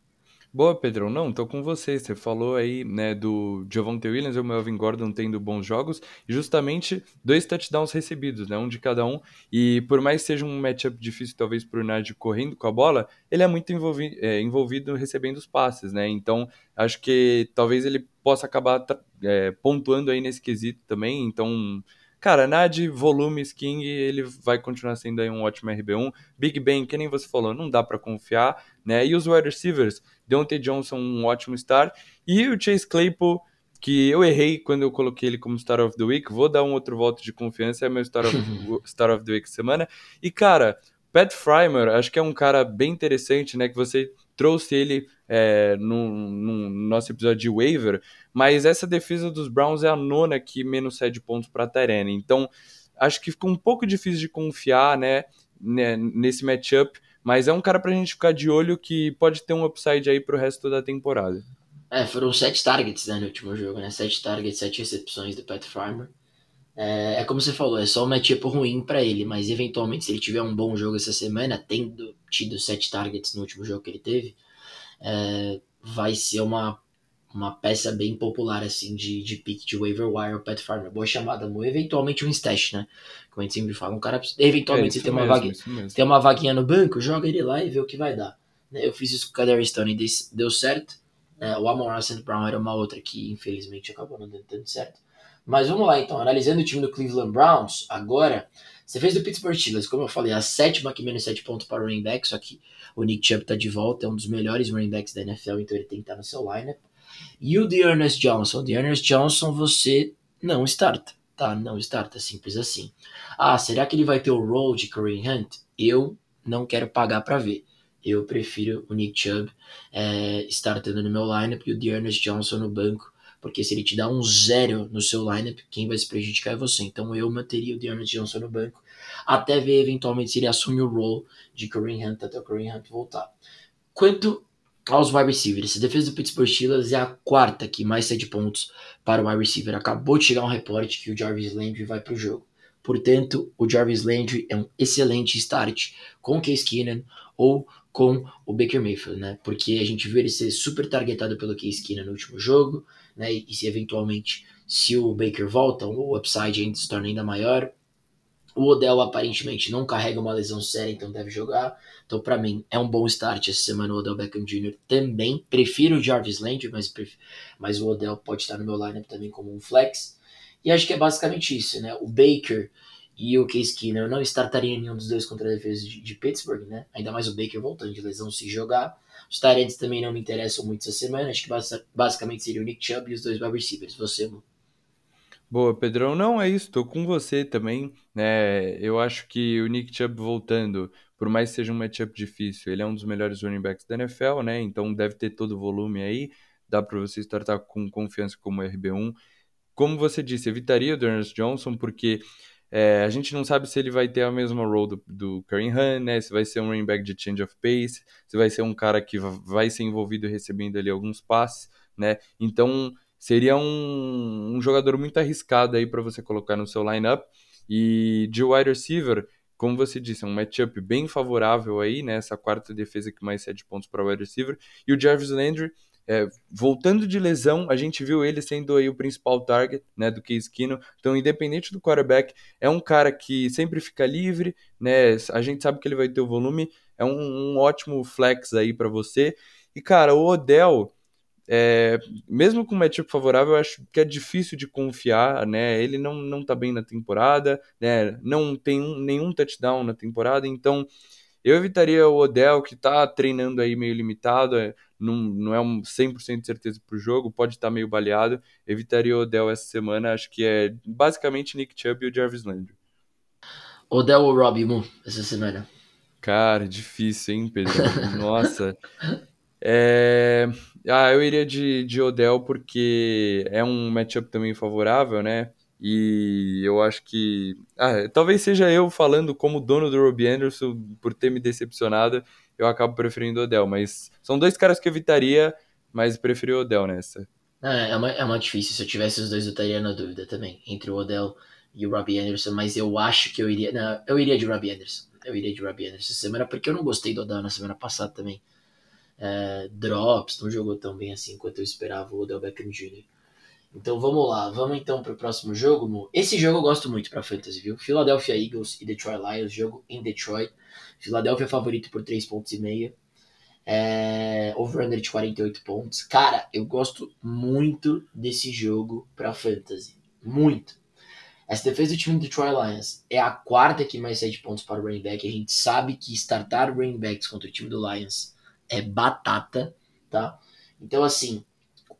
Boa, Pedrão. Não, tô com você. Você falou aí, né, do Javonte Williams e o Melvin Gordon tendo bons jogos e justamente dois touchdowns recebidos, né, um de cada um. E por mais que seja um matchup difícil, talvez pro Nard correndo com a bola, ele é muito envolvido, é, envolvido recebendo os passes, né? Então, acho que talvez ele possa acabar é, pontuando aí nesse quesito também. Então, Cara, Nad, volumes, King, ele vai continuar sendo aí um ótimo RB1. Big Ben, que nem você falou, não dá para confiar, né? E os wide receivers, Deontay Johnson, um ótimo start. E o Chase Claypool, que eu errei quando eu coloquei ele como Star of the Week. Vou dar um outro voto de confiança, é meu Star of, Star of the Week semana. E, cara, Pat Frymer, acho que é um cara bem interessante, né? Que você trouxe ele é, no, no, nosso episódio de waiver, mas essa defesa dos Browns é a nona que menos cede pontos para Tyrene. Então, acho que ficou um pouco difícil de confiar né, né nesse matchup, mas é um cara para a gente ficar de olho que pode ter um upside aí para o resto da temporada. É, foram sete targets né, no último jogo, né? Sete targets, sete recepções do Pat Farmer. É, é como você falou, é só um matchup ruim para ele, mas eventualmente, se ele tiver um bom jogo essa semana, tendo tido sete targets no último jogo que ele teve, é, vai ser uma, uma peça bem popular assim de, de pick de waiver wire o Pat Farmer. Boa chamada, Mo. Eventualmente um stash, né? Como a gente sempre fala, um cara eventualmente é, tem uma vaguinha, tem uma vaguinha no banco, joga ele lá e vê o que vai dar. Né, eu fiz isso com o Kadar Stone e deu certo. É, o Amon St. Brown era uma outra que infelizmente acabou não dando tanto certo. Mas vamos lá então, analisando o time do Cleveland Browns, agora, você fez do Pittsburgh Steelers, como eu falei, a sétima que menos 7 pontos para o running back, só que o Nick Chubb tá de volta, é um dos melhores running backs da NFL, então ele tem que estar no seu lineup. E o Dearness Johnson, Dearness Johnson você não starta, tá? Não starta, simples assim. Ah, será que ele vai ter o role de Kareem Hunt? Eu não quero pagar para ver eu prefiro o Nick Chubb é, startando no meu lineup e o Dearness Johnson no banco, porque se ele te dá um zero no seu lineup, quem vai se prejudicar é você. Então eu manteria o Dearness Johnson no banco, até ver eventualmente se ele assume o role de Kareem Hunt até o Kareem Hunt voltar. Quanto aos wide receivers, a defesa do Pittsburgh Steelers é a quarta que mais cede pontos para o wide receiver. Acabou de chegar um reporte que o Jarvis Landry vai para o jogo. Portanto, o Jarvis Landry é um excelente start com o Case Keenan ou com o Baker Mayfield, né? Porque a gente viu ele ser super targetado pelo Case Keenum no último jogo, né? E se eventualmente, se o Baker volta, o upside ainda se torna ainda maior. O Odell aparentemente não carrega uma lesão séria, então deve jogar. Então, para mim, é um bom start essa semana o Odell Beckham Jr. também. Prefiro o Jarvis Landry, mas, mas o Odell pode estar no meu lineup também como um flex. E acho que é basicamente isso, né? O Baker e o Case Keenum não startaria nenhum dos dois contra a defesa de, de, Pittsburgh, né? Ainda mais o Baker voltando de lesão se jogar. Os Tyrants também não me interessam muito essa semana. Acho que basicamente seria o Nick Chubb e os dois wide receivers. Você, Lu? Boa, Pedrão. Não, é isso. Tô com você também. Né? Eu acho que o Nick Chubb voltando, por mais que seja um matchup difícil, ele é um dos melhores running backs da NFL, né? Então deve ter todo o volume aí. Dá para você startar com confiança como RB1. Como você disse, evitaria o Dernest Johnson, porque é, a gente não sabe se ele vai ter a mesma role do, do Kareem Hunt, né? Se vai ser um running back de change of pace, se vai ser um cara que vai ser envolvido recebendo ali alguns passes, né? Então seria um, um jogador muito arriscado aí para você colocar no seu lineup. E de wide receiver, como você disse, é um matchup bem favorável aí, né? Essa quarta defesa que mais cede pontos para wide receiver. E o Jarvis Landry é, voltando de lesão, a gente viu ele sendo aí o principal target né, do Case Keenum. Então, independente do quarterback, é um cara que sempre fica livre, né? A gente sabe que ele vai ter o volume, é um, um ótimo flex aí para você. E, cara, o Odell, é, mesmo com o matchup favorável, eu acho que é difícil de confiar, né? Ele não, não tá bem na temporada, né? Não tem um, nenhum touchdown na temporada, então eu evitaria o Odell, que tá treinando aí meio limitado, é, não, não é um 100% de certeza pro jogo, pode estar tá meio baleado. Evitaria o Odell essa semana, acho que é basicamente Nick Chubb e o Jarvis Landry. Odell ou Robbie Moon essa semana? Cara, difícil, hein, Pedro? Nossa. É... Ah, eu iria de, de Odell porque é um matchup também favorável, né? E eu acho que. Ah, talvez seja eu falando como dono do Robbie Anderson por ter me decepcionado, eu acabo preferindo o Odell. Mas são dois caras que eu evitaria, mas preferi o Odell nessa. É, é, uma, é uma difícil. Se eu tivesse os dois, eu estaria na dúvida também, entre o Odell e o Robbie Anderson. Mas eu acho que eu iria. Não, eu iria de Robbie Anderson. Eu iria de Robbie Anderson essa semana, porque eu não gostei do Odell na semana passada também. É, drops, não jogou tão bem assim quanto eu esperava o Odell Beckham Jr. Então vamos lá, vamos então para o próximo jogo. Mo. Esse jogo eu gosto muito para fantasy, viu? Philadelphia Eagles e Detroit Lions, jogo em Detroit. Philadelphia é favorito por 3 pontos e. É, over-under de 48 pontos. Cara, eu gosto muito desse jogo para fantasy. Muito. Essa defesa do time do Detroit Lions é a quarta que mais cede pontos para o running back. A gente sabe que startar running backs contra o time do Lions é batata, tá? Então, assim,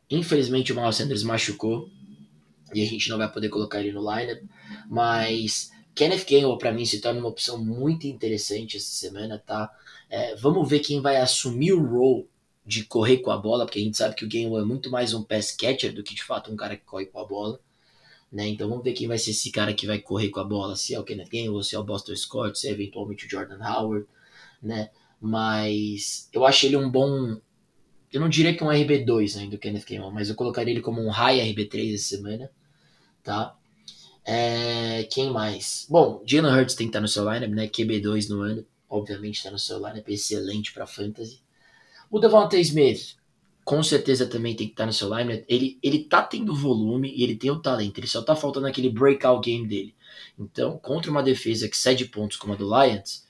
Infelizmente o Miles Sanders machucou e a gente não vai poder colocar ele no lineup, mas Kenneth Gainwell para mim se torna uma opção muito interessante essa semana, tá? É, vamos ver quem vai assumir o role de correr com a bola, porque a gente sabe que o Gainwell é muito mais um pass catcher do que de fato um cara que corre com a bola. Né? Então vamos ver quem vai ser esse cara que vai correr com a bola, se é o Kenneth Gainwell, se é o Boston Scott, se é eventualmente o Jordan Howard, né? Mas eu acho ele um bom, eu não diria que um RB2 ainda, o Kenneth Gainwell, mas eu colocaria ele como um high RB3 essa semana, tá? É, quem mais? Bom, Jalen Hurts tem que estar no seu lineup, né? QB2 no ano, obviamente está no seu lineup, excelente para fantasy. O Devonta Smith, com certeza também tem que estar no seu lineup. Ele, ele tá tendo volume e ele tem o talento, ele só tá faltando aquele breakout game dele. Então, contra uma defesa que cede pontos como a do Lions,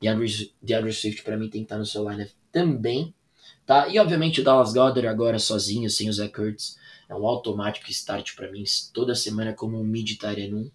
DeAndre, DeAndre Swift para mim tem que estar no seu lineup também. Tá? E obviamente o Dallas Goddard agora sozinho, sem o Zach Kurtz é um automático start para mim toda semana como um mid Tyrant 1.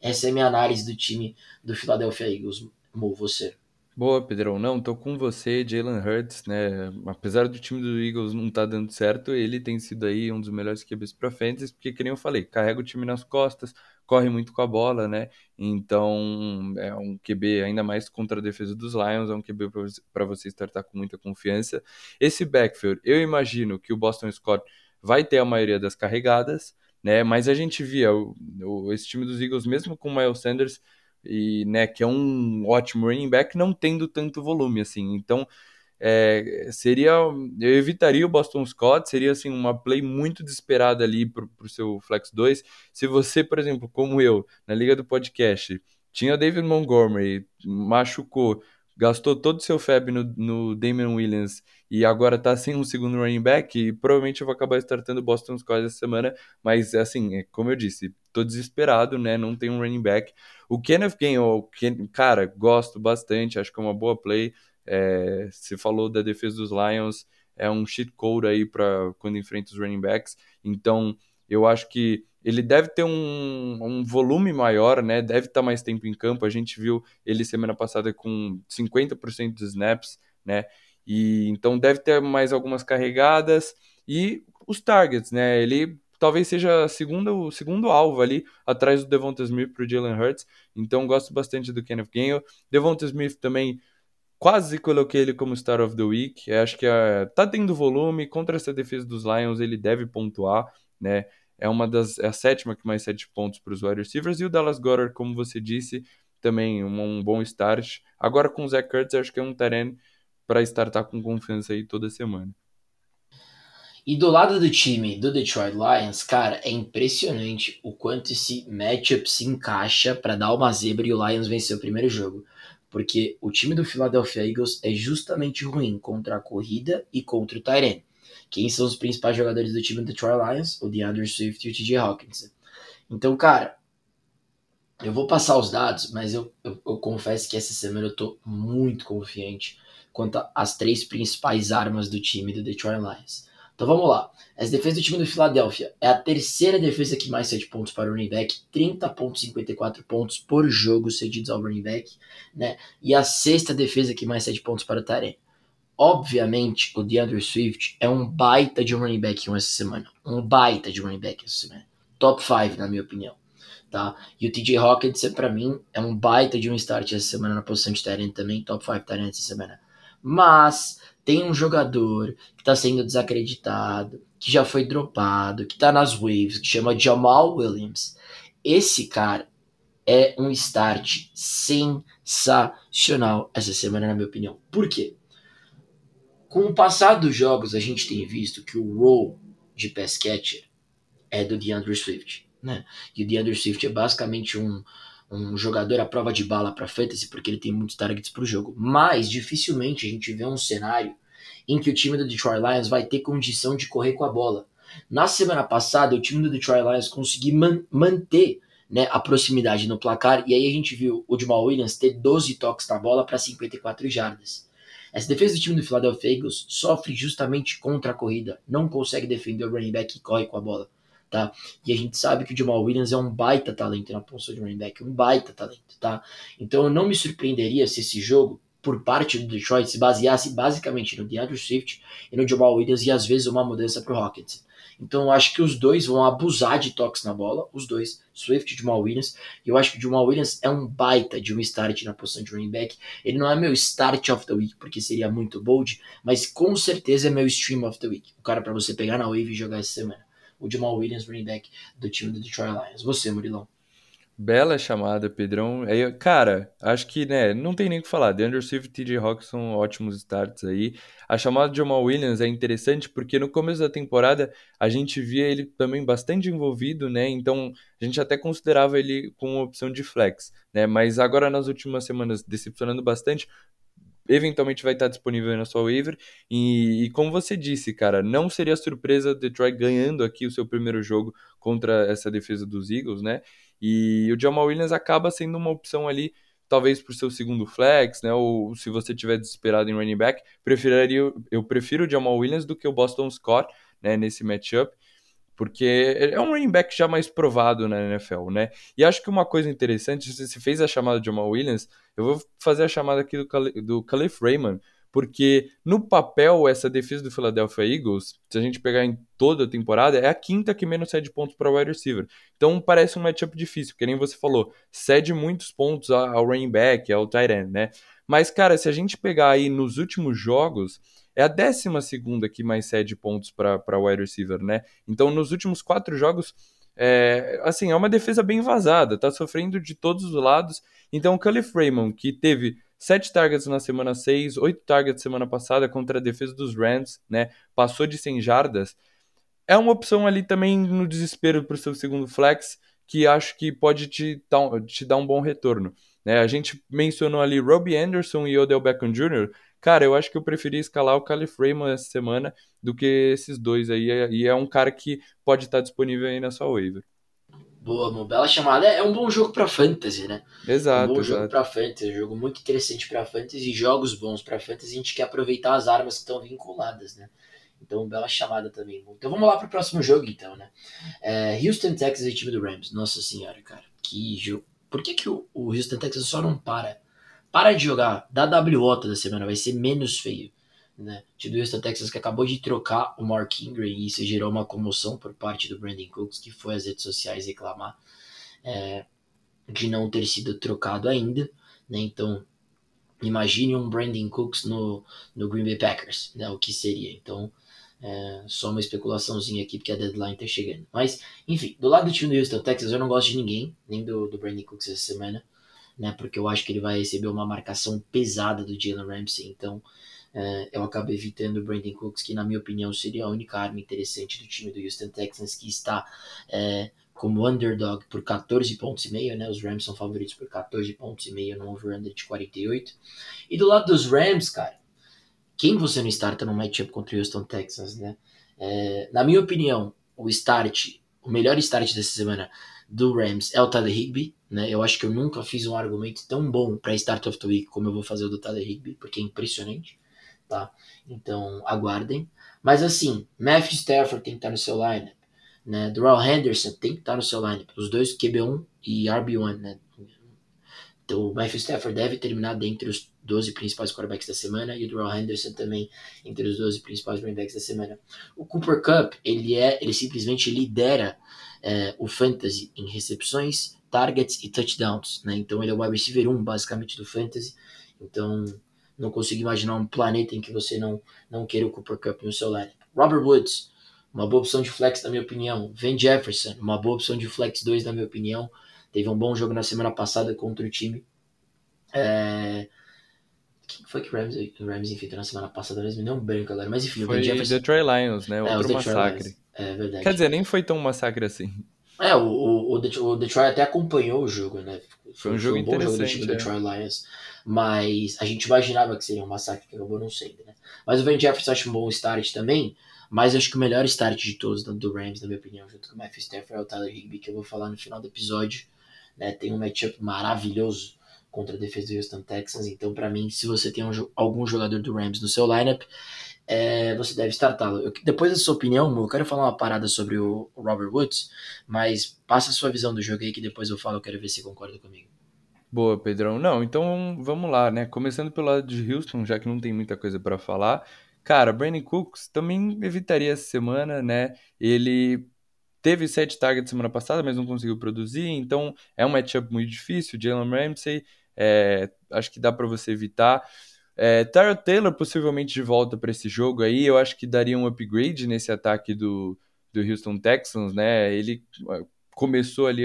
Essa é minha análise do time do Philadelphia Eagles. Mo, você. Boa, Pedrão. Não, tô com você, Jalen Hurts, né? Apesar do time do Eagles não tá dando certo, ele tem sido aí um dos melhores QBs para fantasy, porque, que nem eu falei, carrega o time nas costas, corre muito com a bola, né? Então, é um QB ainda mais contra a defesa dos Lions, é um QB para você startar com muita confiança. Esse backfield, eu imagino que o Boston Scott vai ter a maioria das carregadas, né? Mas a gente via o, o, esse time dos Eagles, mesmo com o Miles Sanders, e, né, que é um ótimo running back, não tendo tanto volume, assim. Então, é, seria, eu evitaria o Boston Scott, seria, assim, uma play muito desesperada ali para o seu Flex 2. Se você, por exemplo, como eu, na Liga do Podcast, tinha David Montgomery, machucou, gastou todo o seu FAB no, no Damian Williams e agora tá sem um segundo running back, e provavelmente eu vou acabar startando Boston Scott essa semana, mas assim, é como eu disse, tô desesperado, né, não tem um running back. O Kenneth Gainwell, cara, gosto bastante, acho que é uma boa play, é, você falou da defesa dos Lions, é um cheat code aí para quando enfrenta os running backs, então eu acho que ele deve ter um, um volume maior, né? Deve estar mais tempo em campo. A gente viu ele semana passada com 50% dos snaps, né? E então deve ter mais algumas carregadas e os targets, né? Ele talvez seja segunda, o segundo alvo ali, atrás do Devonta Smith para o Jalen Hurts. Então gosto bastante do Kenneth Gainwell. Devonta Smith também quase coloquei ele como Star of the Week. Eu acho que uh, tá tendo volume contra essa defesa dos Lions, ele deve pontuar, né? É uma das é a sétima que mais sete pontos para os wide receivers e o Dallas Goddard, como você disse, também um, um bom start. Agora com o Zach Kurtz, acho que é um terreno para startar com confiança aí toda semana. E do lado do time do Detroit Lions, cara, é impressionante o quanto esse matchup se encaixa para dar uma zebra e o Lions vencer o primeiro jogo. Porque o time do Philadelphia Eagles é justamente ruim contra a corrida e contra o Tyrene. Quem são os principais jogadores do time do Detroit Lions? O DeAndre Swift e o TJ Hawkins. Então, cara, eu vou passar os dados, mas eu, eu, eu confesso que essa semana eu tô muito confiante quanto às três principais armas do time do Detroit Lions. Então vamos lá. Essa defesa do time do Philadelphia é a terceira defesa que mais cede pontos para o running back, 30.54 pontos por jogo cedidos ao running back, né? E a sexta defesa que mais cede pontos para o Tarek. Obviamente, o DeAndre Swift é um baita de running back essa semana. Um baita de running back essa semana. Top 5, na minha opinião. Tá? E o TJ Hawkins, para mim, é um baita de um start essa semana na posição de Tyrant também. Top 5 Tyrant essa semana. Mas tem um jogador que está sendo desacreditado, que já foi dropado, que está nas waves, que chama Jamal Williams. Esse cara é um start sensacional essa semana, na minha opinião. Por quê? Com o passar dos jogos, a gente tem visto que o role de pass catcher é do DeAndre Swift, né? E o DeAndre Swift é basicamente um, um jogador à prova de bala para fantasy, porque ele tem muitos targets para o jogo. Mas dificilmente a gente vê um cenário em que o time do Detroit Lions vai ter condição de correr com a bola. Na semana passada, o time do Detroit Lions conseguiu man manter né, a proximidade no placar, e aí a gente viu o Jamal Williams ter 12 toques na bola para 54 jardas. Essa defesa do time do Philadelphia Eagles sofre justamente contra a corrida, não consegue defender o running back que corre com a bola. Tá? E a gente sabe que o Jamal Williams é um baita talento na posição de running back, um baita talento, tá? Então eu não me surpreenderia se esse jogo, por parte do Detroit, se baseasse basicamente no DeAndre Swift e no Jamal Williams e às vezes uma mudança para o Rockets. Então eu acho que os dois vão abusar de toques na bola, os dois, Swift e Jamal Williams. E eu acho que o Jamal Williams é um baita de um start na posição de running back. Ele não é meu start of the week, porque seria muito bold, mas com certeza é meu stream of the week. O cara para você pegar na wave e jogar essa semana. O Jamal Williams, running back do time do Detroit Lions. Você, Murilão. Bela chamada, Pedrão. Aí, cara, acho que, né, não tem nem o que falar. DeAndre Swift e TJ Hawks são ótimos starts aí. A chamada de Jamal Williams é interessante porque no começo da temporada a gente via ele também bastante envolvido, né? Então a gente até considerava ele com opção de flex, né? Mas agora nas últimas semanas decepcionando bastante, eventualmente vai estar disponível na sua waiver. E, e, como você disse, cara, não seria surpresa Detroit ganhando aqui o seu primeiro jogo contra essa defesa dos Eagles, né? E o Jamal Williams acaba sendo uma opção ali, talvez por seu segundo flex, né? Ou se você tiver desesperado em running back, preferiria, eu prefiro o Jamal Williams do que o Boston Scott, né? Nesse matchup porque é um running back já mais provado na NFL, né? E acho que uma coisa interessante, você fez a chamada de Jamal Williams, eu vou fazer a chamada aqui do, do Caliph Raymond, porque no papel, essa defesa do Philadelphia Eagles, se a gente pegar em toda a temporada, é a quinta que menos cede pontos para o wide receiver. Então parece um matchup difícil, porque nem você falou, cede muitos pontos ao running back, ao tight end, né? Mas, cara, se a gente pegar aí nos últimos jogos, é a décima segunda que mais cede pontos para wide receiver, né? Então, nos últimos quatro jogos, é, assim, é uma defesa bem vazada, tá sofrendo de todos os lados. Então, o Calif Raymond, que teve 7 targets na semana 6, 8 targets semana passada contra a defesa dos Rams, né? Passou de 100 jardas. É uma opção ali também no desespero para o seu segundo flex, que acho que pode te dar, te dar um bom retorno. Né? A gente mencionou ali Robbie Anderson e Odell Beckham Jr. Cara, eu acho que eu preferi escalar o Calif Raymond essa semana do que esses dois aí. E é um cara que pode estar disponível aí na sua waiver. Boa, uma bela chamada. É um bom jogo para fantasy, né? Exato. Um bom exato. jogo para fantasy, um jogo muito interessante para fantasy, jogos bons para fantasy. A gente quer aproveitar as armas que estão vinculadas, né? Então, bela chamada também. Então, vamos lá para o próximo jogo, então, né? É, Houston, Texas e time do Rams. Nossa senhora, cara, que jogo. Por que, que o, o Houston, Texas só não para? Para de jogar, dá WO toda semana, vai ser menos feio né? O Houston Texas que acabou de trocar o Mark Ingram e isso gerou uma comoção por parte do Brandon Cooks, que foi às redes sociais reclamar é, de não ter sido trocado ainda, né? Então, imagine um Brandon Cooks no, no Green Bay Packers, né? O que seria? Então, é, só uma especulaçãozinha aqui, porque a deadline tá chegando. Mas, enfim, do lado do time do Houston Texas, eu não gosto de ninguém, nem do, do Brandon Cooks essa semana, né? Porque eu acho que ele vai receber uma marcação pesada do Jalen Ramsey, então é, eu acabo evitando o Brandon Cooks, que na minha opinião seria a única arma interessante do time do Houston Texans, que está é, como underdog por 14 pontos e meio, né? Os Rams são favoritos por 14 pontos e meio no over-under de 48. E do lado dos Rams, cara, quem você não starta no matchup contra o Houston Texans, né? É, na minha opinião, o start, o melhor start dessa semana do Rams é o Tyler Higby, né? Eu acho que eu nunca fiz um argumento tão bom para start of the week como eu vou fazer o do Tyler Higby, porque é impressionante tá? Então, aguardem. Mas assim, Matthew Stafford tem que estar no seu lineup, né? Darrell Henderson tem que estar no seu lineup. Os dois QB1 e RB1, né? Então, o Matthew Stafford deve terminar dentre os 12 principais quarterbacks da semana e o Darrell Henderson também entre os 12 principais running backs da semana. O Cooper Cup, ele é, ele simplesmente lidera é, o fantasy em recepções, targets e touchdowns, né? Então ele é o wide receiver 1 basicamente do fantasy. Então, não consigo imaginar um planeta em que você não, não queira o Cooper Cup no seu lineup. Robert Woods, uma boa opção de flex, na minha opinião. Van Jefferson, uma boa opção de flex 2, na minha opinião. Teve um bom jogo na semana passada contra o time. É... Quem foi que o Rams, Rams enfrentou na semana passada? Mesmo não branco agora, mas enfim, foi o Van Jefferson. Detroit Lions, né? É, Outro é, massacre. É verdade. Quer dizer, nem foi tão massacre assim. É, o, o, o Detroit até acompanhou o jogo, né? Foi um jogo foi um bom jogo do time do é. Detroit Lions. Mas a gente imaginava que seria um massacre que acabou não sendo, né? Mas o Van Jefferson acho um bom start também. Mas acho que o melhor start de todos do Rams, na minha opinião, junto com o Matthew Stafford, é o Tyler Higby, que eu vou falar no final do episódio. Né? Tem um matchup maravilhoso contra a defesa do Houston Texans. Então, para mim, se você tem um, algum jogador do Rams no seu lineup, é, você deve startá-lo. Depois da sua opinião, eu quero falar uma parada sobre o Robert Woods, mas passa a sua visão do jogo aí que depois eu falo, eu quero ver se concorda comigo. Boa, Pedrão. Não, então vamos lá, né? Começando pelo lado de Houston, já que não tem muita coisa para falar. Cara, Brandon Cooks também evitaria essa semana, né? Ele teve sete targets semana passada, mas não conseguiu produzir, então é um matchup muito difícil. Jalen Ramsey, é, acho que dá para você evitar. É, Tyra Taylor possivelmente de volta para esse jogo aí, eu acho que daria um upgrade nesse ataque do, do Houston Texans, né? Ele uh, começou ali,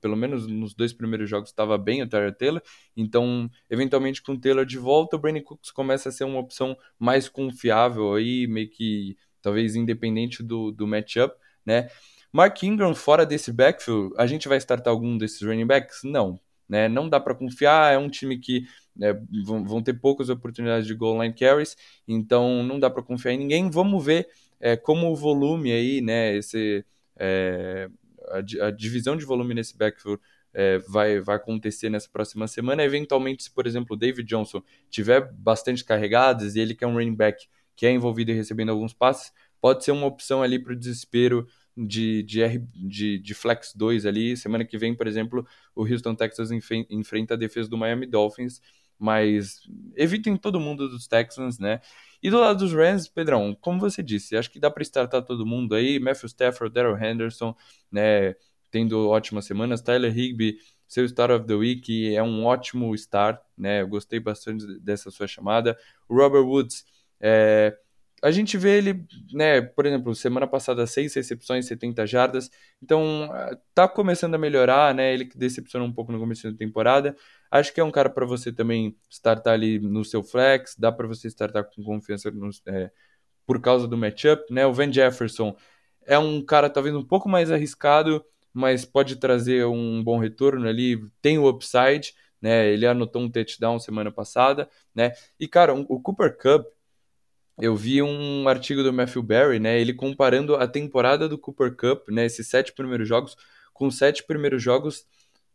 pelo menos nos dois primeiros jogos, estava bem o Tyra Taylor, então, eventualmente com o Taylor de volta, o Brandon Cooks começa a ser uma opção mais confiável aí, meio que talvez independente do, do matchup, né? Mark Ingram fora desse backfield, a gente vai startar algum desses running backs? Não, né? Não dá para confiar, é um time que né, vão, ter poucas oportunidades de goal line carries, então não dá para confiar em ninguém. Vamos ver é, como o volume aí, né, esse, é, a, a, divisão de volume nesse backfield é, vai, vai acontecer nessa próxima semana. Eventualmente, se por exemplo o David Johnson tiver bastante carregadas e ele que é um running back que é envolvido e recebendo alguns passes, pode ser uma opção ali para o desespero de, de, R, de, de Flex 2 ali. Semana que vem, por exemplo, o Houston Texans enfrenta a defesa do Miami Dolphins. Mas evitem todo mundo dos Texans, né? E do lado dos Rams, Pedrão, como você disse, acho que dá para startar todo mundo aí, Matthew Stafford, Daryl Henderson, né, tendo ótimas semanas, Tyler Higby, seu Star of the Week, é um ótimo start, né, eu gostei bastante dessa sua chamada, o Robert Woods, é, a gente vê ele, né, por exemplo, semana passada, seis recepções, 70 jardas. Então, tá começando a melhorar, né? Ele que decepcionou um pouco no começo da temporada. Acho que é um cara para você também startar ali no seu flex, dá para você startar com confiança é, por causa do matchup, né? O Van Jefferson é um cara talvez um pouco mais arriscado, mas pode trazer um bom retorno ali, tem o upside, né? Ele anotou um touchdown semana passada, né? E cara, o Cooper Cup eu vi um artigo do Matthew Berry, né, ele comparando a temporada do Cooper Cup, né, esses sete primeiros jogos, com os sete primeiros jogos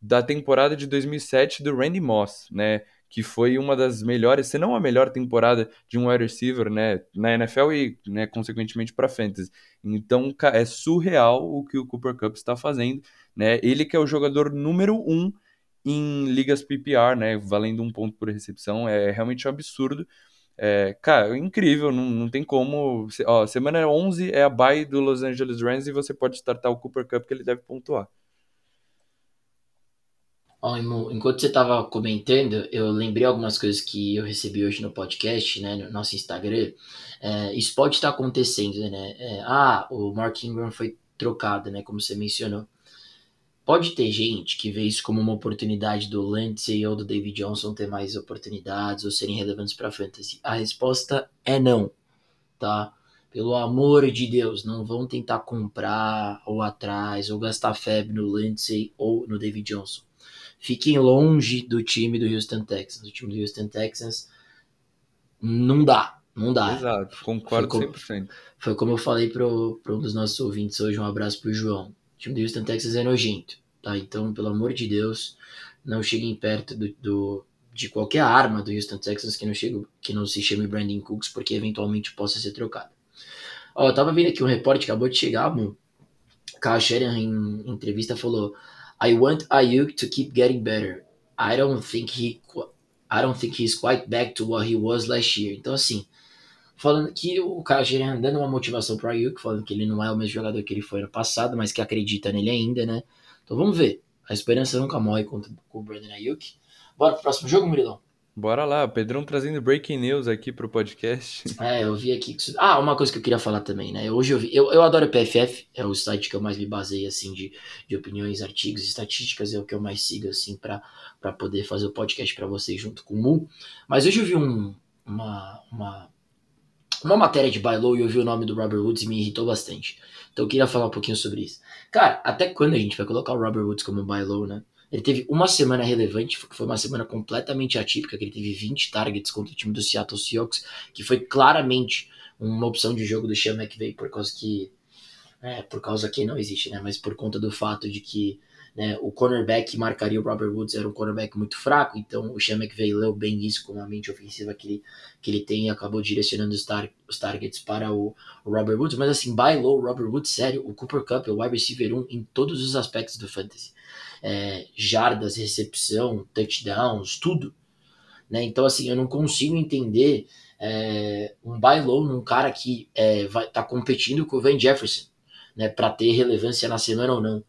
da temporada de 2007 do Randy Moss, né, que foi uma das melhores, se não a melhor temporada de um wide receiver, né, na NFL e, né, consequentemente para fantasy. Então, é surreal o que o Cooper Cup está fazendo, né? Ele que é o jogador número um em ligas PPR, né, valendo um ponto por recepção, é realmente um absurdo. É, cara, incrível, não, não tem como. Ó, semana 11 é a bye do Los Angeles Rams e você pode startar o Cooper Cup que ele deve pontuar. Enquanto você estava comentando, eu lembrei algumas coisas que eu recebi hoje no podcast, né, no nosso Instagram. É, isso pode estar acontecendo, né? É, ah, o Mark Ingram foi trocado, né, como você mencionou. Pode ter gente que vê isso como uma oportunidade do Lindsay ou do David Johnson ter mais oportunidades ou serem relevantes para fantasy. A resposta é não, tá? Pelo amor de Deus, não vão tentar comprar ou atrás ou gastar febre no Lindsay ou no David Johnson. Fiquem longe do time do Houston Texans. O time do Houston Texans não dá, não dá. Exato, concordo foi como, 100%. Foi como eu falei para um dos nossos ouvintes hoje, um abraço pro João time do Houston Texas é nojento, tá? Então, pelo amor de Deus, não cheguem perto do, do de qualquer arma do Houston Texans que não, chegue, que não se chame Brandon Cooks, porque eventualmente possa ser trocado. Ó, eu tava vendo aqui um repórter, acabou de chegar, o Kyle Shanahan em entrevista falou I want Ayuk to keep getting better. I don't think he I don't think he's quite back to what he was last year. Então assim, falando que o Kyle Shanahan dando uma motivação pro Ayuk, falando que ele não é o mesmo jogador que ele foi no passado, mas que acredita nele ainda, né? Então vamos ver. A esperança nunca morre contra o Brandon Ayuk. Bora pro próximo jogo, Murilão? Bora lá, Pedrão trazendo breaking news aqui pro podcast. É, eu vi aqui. Ah, uma coisa que eu queria falar também, né? Hoje eu vi. Eu, eu adoro o PFF, é o site que eu mais me baseio, assim, de, de opiniões, artigos, estatísticas, é o que eu mais sigo, assim, para poder fazer o podcast para vocês junto com o Mu. Mas hoje eu vi um, uma, uma uma matéria de buy low e eu o nome do Robert Woods e me irritou bastante. Então eu queria falar um pouquinho sobre isso. Cara, até quando a gente vai colocar o Robert Woods como buy low, né? Ele teve uma semana relevante, que foi uma semana completamente atípica, que ele teve 20 targets contra o time do Seattle Seahawks, que foi claramente uma opção de jogo do Sean McVay, por causa que... É, por causa que não existe, né? Mas por conta do fato de que né? O cornerback que marcaria o Robert Woods era um cornerback muito fraco, então o Sean McVay leu bem isso com a mente ofensiva que ele, que ele tem e acabou direcionando os, tar os targets para o, o, Robert Woods. Mas assim, by low, Robert Woods, sério, o Cooper Cup é o wide receiver 1 em todos os aspectos do fantasy. É, jardas, recepção, touchdowns, tudo. Né? Então assim, eu não consigo entender é, um low num cara que é, vai tá competindo com o Van Jefferson, né, para ter relevância na semana ou não.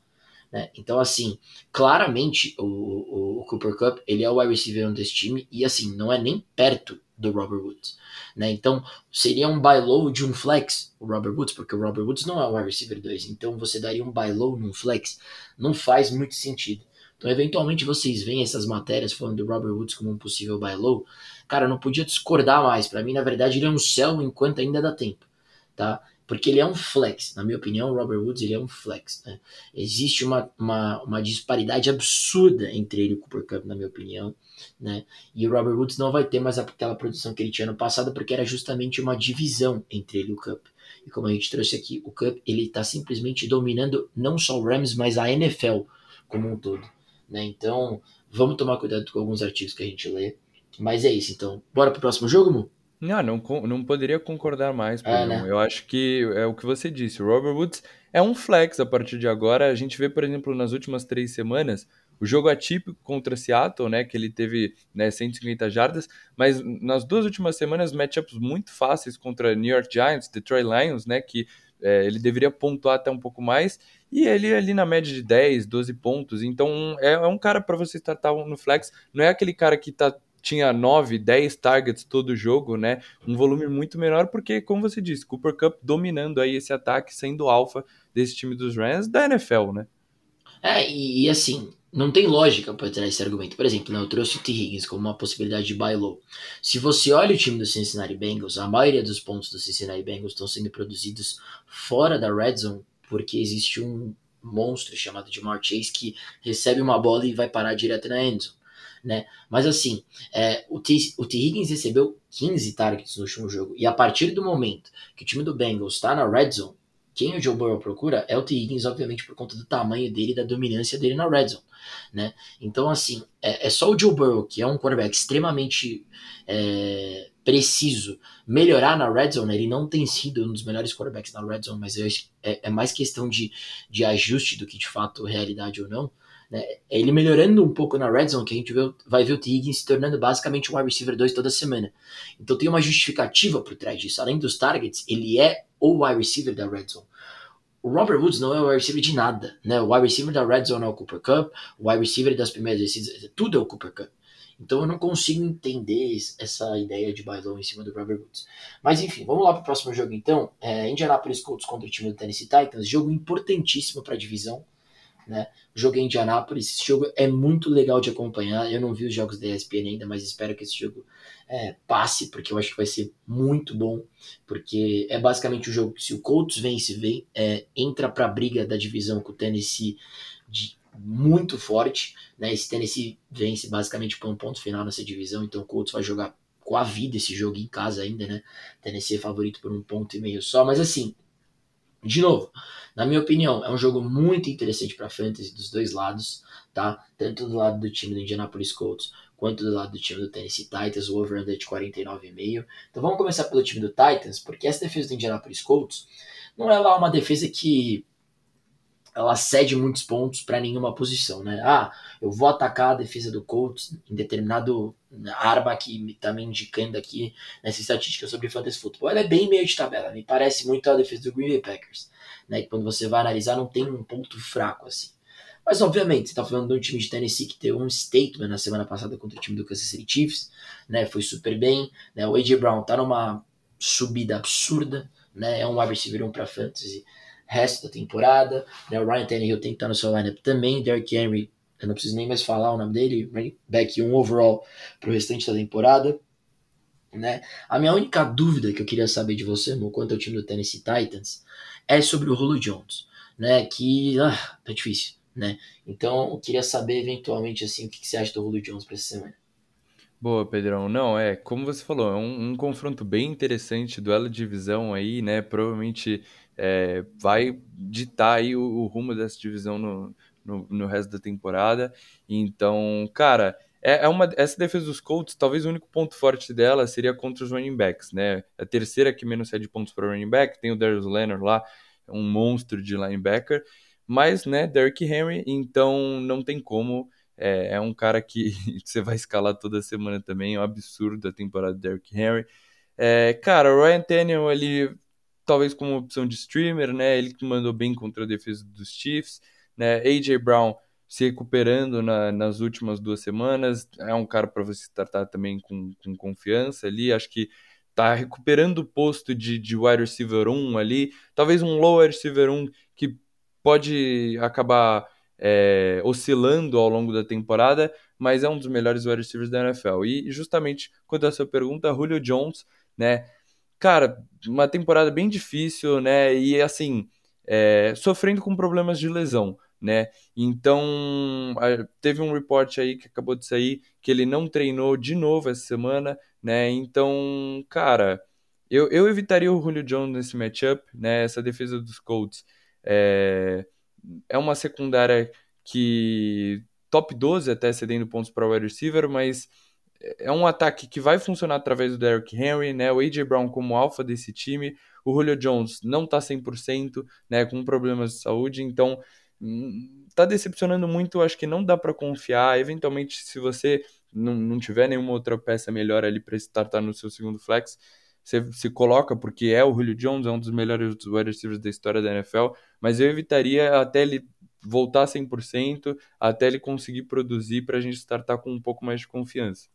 Né? Então, assim, claramente o, o, Cooper Cup ele é o wide receiver desse time e, assim, não é nem perto do Robert Woods. Né? Então, seria um buy low de um flex, o Robert Woods, porque o Robert Woods não é o wide receiver 2. Então, você daria um buy low num flex. Não faz muito sentido. Então, eventualmente, vocês veem essas matérias falando do Robert Woods como um possível buy low. Cara, não podia discordar mais. Para mim, na verdade, ele é um céu enquanto ainda dá tempo. Tá? Porque ele é um flex. Na minha opinião, o Robert Woods ele é um flex. Né? Existe uma, uma, uma, disparidade absurda entre ele e o Cooper Cup, na minha opinião. Né? E o Robert Woods não vai ter mais aquela produção que ele tinha no passado, porque era justamente uma divisão entre ele e o Cup. E como a gente trouxe aqui, o Cup ele está simplesmente dominando não só o Rams, mas a NFL como um todo. Né? Então, vamos tomar cuidado com alguns artigos que a gente lê. Mas é isso, então. Bora pro próximo jogo, Mu? Não, não, não poderia concordar mais, é, né? Eu acho que é o que você disse. O Robert Woods é um flex a partir de agora. A gente vê, por exemplo, nas últimas três semanas, o jogo atípico contra Seattle, né? Que ele teve né, 150 jardas, mas nas duas últimas semanas, matchups muito fáceis contra New York Giants, Detroit Lions, né? Que é, ele deveria pontuar até um pouco mais. E ele ali na média de 10, 12 pontos. Então é, é um cara para você startar no flex. Não é aquele cara que tá tinha 9, 10 targets todo jogo, né? Um volume muito menor, porque, como você disse, Cooper Cup dominando aí esse ataque, sendo alfa desse time dos Rams da NFL, né? É, e, e assim, não tem lógica para trás esse argumento. Por exemplo, né, eu trouxe o T. Higgins como uma possibilidade de buy low. Se você olha o time do Cincinnati Bengals, a maioria dos pontos do Cincinnati Bengals estão sendo produzidos fora da red zone, porque existe um monstro chamado de Chase que recebe uma bola e vai parar direto na end zone né? Mas assim, é, o, T, o T. Higgins recebeu 15 targets no último jogo. E a partir do momento que o time do Bengals está na red zone, quem o Joe Burrow procura é o T. Higgins, obviamente, por conta do tamanho dele e da dominância dele na red zone. Né? Então, assim, é, é só o Joe Burrow, que é um quarterback extremamente é, preciso, melhorar na red zone. Ele não tem sido um dos melhores quarterbacks na red zone, mas é, é mais questão de, de ajuste do que de fato realidade ou não. Né? É ele melhorando um pouco na red zone, que a gente vai ver o T. Higgins se tornando basicamente um wide receiver 2 toda semana. Então tem uma justificativa por trás disso. Além dos targets, ele é o wide receiver da red zone. O Robert Woods não é o wide receiver de nada. Né? O wide receiver da red zone é o Cooper Cup, o wide receiver das primeiras descidas, tudo é o Cooper Cup. Então eu não consigo entender essa ideia de bailão em cima do Robert Woods. Mas enfim, vamos lá para o próximo jogo então. É, Indianapolis Colts contra o time do Tennessee Titans. Jogo importantíssimo para a divisão né? Jogo em Indianápolis, esse jogo é muito legal de acompanhar. Eu não vi os jogos da ESPN ainda, mas espero que esse jogo é, passe, porque eu acho que vai ser muito bom. Porque é basicamente o um jogo que, se o Colts vence, vem, é, entra para a briga da divisão com o Tennessee de, muito forte. Né? Esse Tennessee vence basicamente para um ponto final nessa divisão, então o Colts vai jogar com a vida esse jogo em casa ainda, né? Tennessee é favorito por um ponto e meio só, mas assim, de novo, na minha opinião, é um jogo muito interessante para fantasy dos dois lados, tá? Tanto do lado do time do Indianapolis Colts quanto do lado do time do Tennessee Titans, o over-under de 49,5. Então vamos começar pelo time do Titans, porque essa defesa do Indianapolis Colts não é lá uma defesa que ela cede muitos pontos para nenhuma posição, né? Ah, eu vou atacar a defesa do Colts em determinado arma que está me indicando aqui nessa estatística sobre fantasy football. Ela é bem meio de tabela, me parece muito a defesa do Green Bay Packers, né? Quando você vai analisar, não tem um ponto fraco assim. Mas obviamente, você está falando de um time de Tennessee que teve um statement na semana passada contra o time do Kansas City Chiefs, né? Foi super bem, né? O AJ Brown tá numa subida absurda, né? É um wide receiver 1 para fantasy resto da temporada. Né? O Ryan Tannehill tem que estar no seu lineup também. Derrick Henry, eu não preciso nem mais falar o nome dele, back 1 overall para o restante da temporada. Né? A minha única dúvida que eu queria saber de você, no quanto ao time do Tennessee Titans, é sobre o Julio Jones, né? Que ah, tá difícil, né? Então eu queria saber eventualmente assim o que, que você acha do Julio Jones para essa semana. Boa, Pedrão. Não, é, como você falou, é um, um confronto bem interessante, duelo de divisão aí, né? Provavelmente é, vai ditar aí o, o, rumo dessa divisão no, no, no, resto da temporada. Então, cara, é, é, uma, essa defesa dos Colts, talvez o único ponto forte dela seria contra os running backs, né? A terceira que menos cede pontos para running back, tem o Darius Leonard lá, um monstro de linebacker, mas, né, Derrick Henry, então não tem como. É, é um cara que você vai escalar toda semana também, é um absurdo a temporada do Derrick Henry. É, cara, o Ryan Tannehill ali, talvez como opção de streamer, né? Ele que mandou bem contra a defesa dos Chiefs, né? AJ Brown se recuperando na, nas últimas duas semanas, é um cara para você tratar também com, com confiança ali, acho que tá recuperando o posto de, de wide receiver 1 ali, talvez um low wide receiver 1 que pode acabar é, oscilando ao longo da temporada, mas é um dos melhores wide receivers da NFL. E justamente quanto à sua pergunta, Julio Jones, né? Cara, uma temporada bem difícil, né? E assim, é, sofrendo com problemas de lesão, né? Então, teve um report aí que acabou de sair que ele não treinou de novo essa semana, né? Então, cara, eu, eu evitaria o Julio Jones nesse matchup, né? Essa defesa dos Colts é, é uma secundária que top 12 até cedendo pontos para o wide receiver, mas é um ataque que vai funcionar através do Derrick Henry, né? O AJ Brown como alfa desse time, o Julio Jones não tá 100%, né, com problemas de saúde, então hum, tá decepcionando muito, acho que não dá para confiar. Eventualmente, se você não, não tiver nenhuma outra peça melhor ali para startar no seu segundo flex, você se coloca, porque é o Julio Jones, é um dos melhores wide receivers da história da NFL, mas eu evitaria até ele voltar 100%, até ele conseguir produzir para a gente startar com um pouco mais de confiança.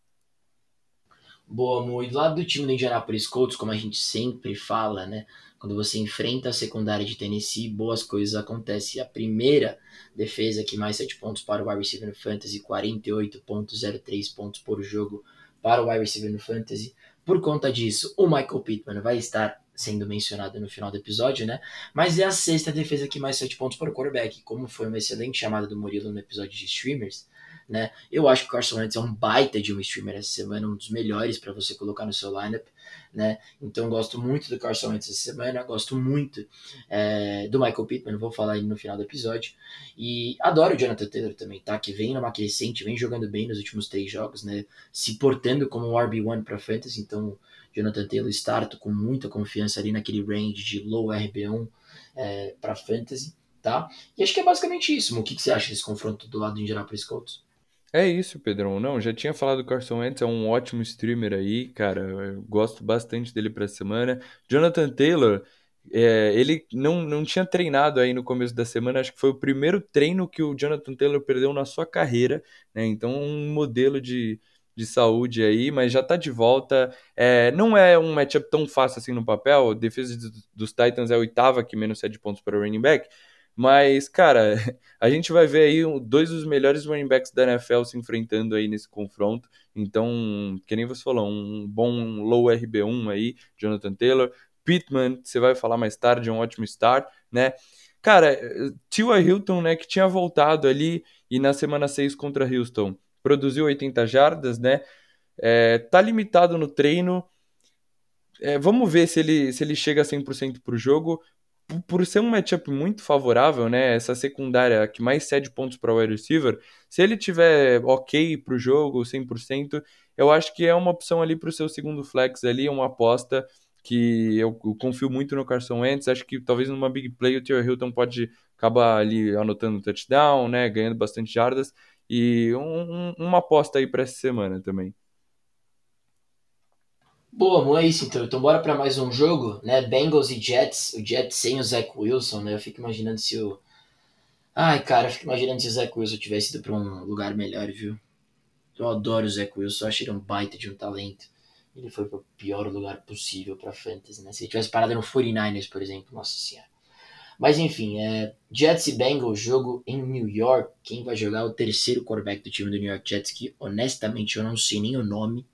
Boa, Mo. E do lado do time do Indianapolis Colts, como a gente sempre fala, né? Quando você enfrenta a secundária de Tennessee, boas coisas acontecem. A primeira defesa que mais 7 pontos para o wide receiver no Fantasy, 48.03 pontos por jogo para o wide receiver no Fantasy. Por conta disso, o Michael Pittman vai estar sendo mencionado no final do episódio, né? Mas é a sexta defesa que mais 7 pontos para o quarterback. Como foi uma excelente chamada do Murilo no episódio de streamers, né? Eu acho que o Carson Wentz é um baita de um streamer essa semana, um dos melhores para você colocar no seu lineup, né? Então gosto muito do Carson Wentz essa semana, gosto muito é, do Michael Pittman, vou falar aí no final do episódio. E adoro o Jonathan Taylor também, tá? Que vem numa crescente, vem jogando bem nos últimos três jogos, né? Se portando como um RB1 para fantasy, então Jonathan Taylor starto com muita confiança ali naquele range de low RB1 é, para fantasy, tá? E acho que é basicamente isso. O que, que você acha desse confronto do lado do Indianapolis Colts? É isso, Pedrão. Não, já tinha falado do Carson Wentz, é um ótimo streamer aí, cara. Eu gosto bastante dele para semana. Jonathan Taylor, é, ele não, não tinha treinado aí no começo da semana, acho que foi o primeiro treino que o Jonathan Taylor perdeu na sua carreira, né? Então, um modelo de, de saúde aí, mas já tá de volta. É, não é um matchup tão fácil assim no papel. A defesa dos Titans é a oitava que menos 7 pontos para o running back. Mas, cara, a gente vai ver aí dois dos melhores running backs da NFL se enfrentando aí nesse confronto. Então, que nem você falou, um bom low RB1 aí, Jonathan Taylor. Pittman, você vai falar mais tarde, é um ótimo start, né? Cara, Tua Hilton, né, que tinha voltado ali e na semana 6 contra Houston produziu 80 jardas, né? É, tá limitado no treino. É, vamos ver se ele, se ele chega a 100% para o jogo por ser um matchup muito favorável, né? Essa secundária que mais cede pontos para o wide receiver, se ele tiver ok para o jogo, 100%, eu acho que é uma opção ali para o seu segundo flex ali, uma aposta que eu, confio muito no Carson Wentz. Acho que talvez numa big play o Theo Hilton pode acabar ali anotando touchdown, né? Ganhando bastante jardas. E um, uma aposta aí para essa semana também. Boa, não é isso então. Então bora para mais um jogo, né? Bengals e Jets. O Jets sem o Zach Wilson, né? Eu fico imaginando se o. Ai, cara, eu fico imaginando se o Zach Wilson tivesse ido para um lugar melhor, viu? Eu adoro o Zach Wilson, eu acho ele um baita de um talento. Ele foi pro pior lugar possível para fantasy, né? Se ele tivesse parado no 49ers, por exemplo, nossa senhora. Mas enfim, é, Jets e Bengals, jogo em New York. Quem vai jogar é o terceiro quarterback do time do New York Jets, que honestamente eu não sei nem o nome,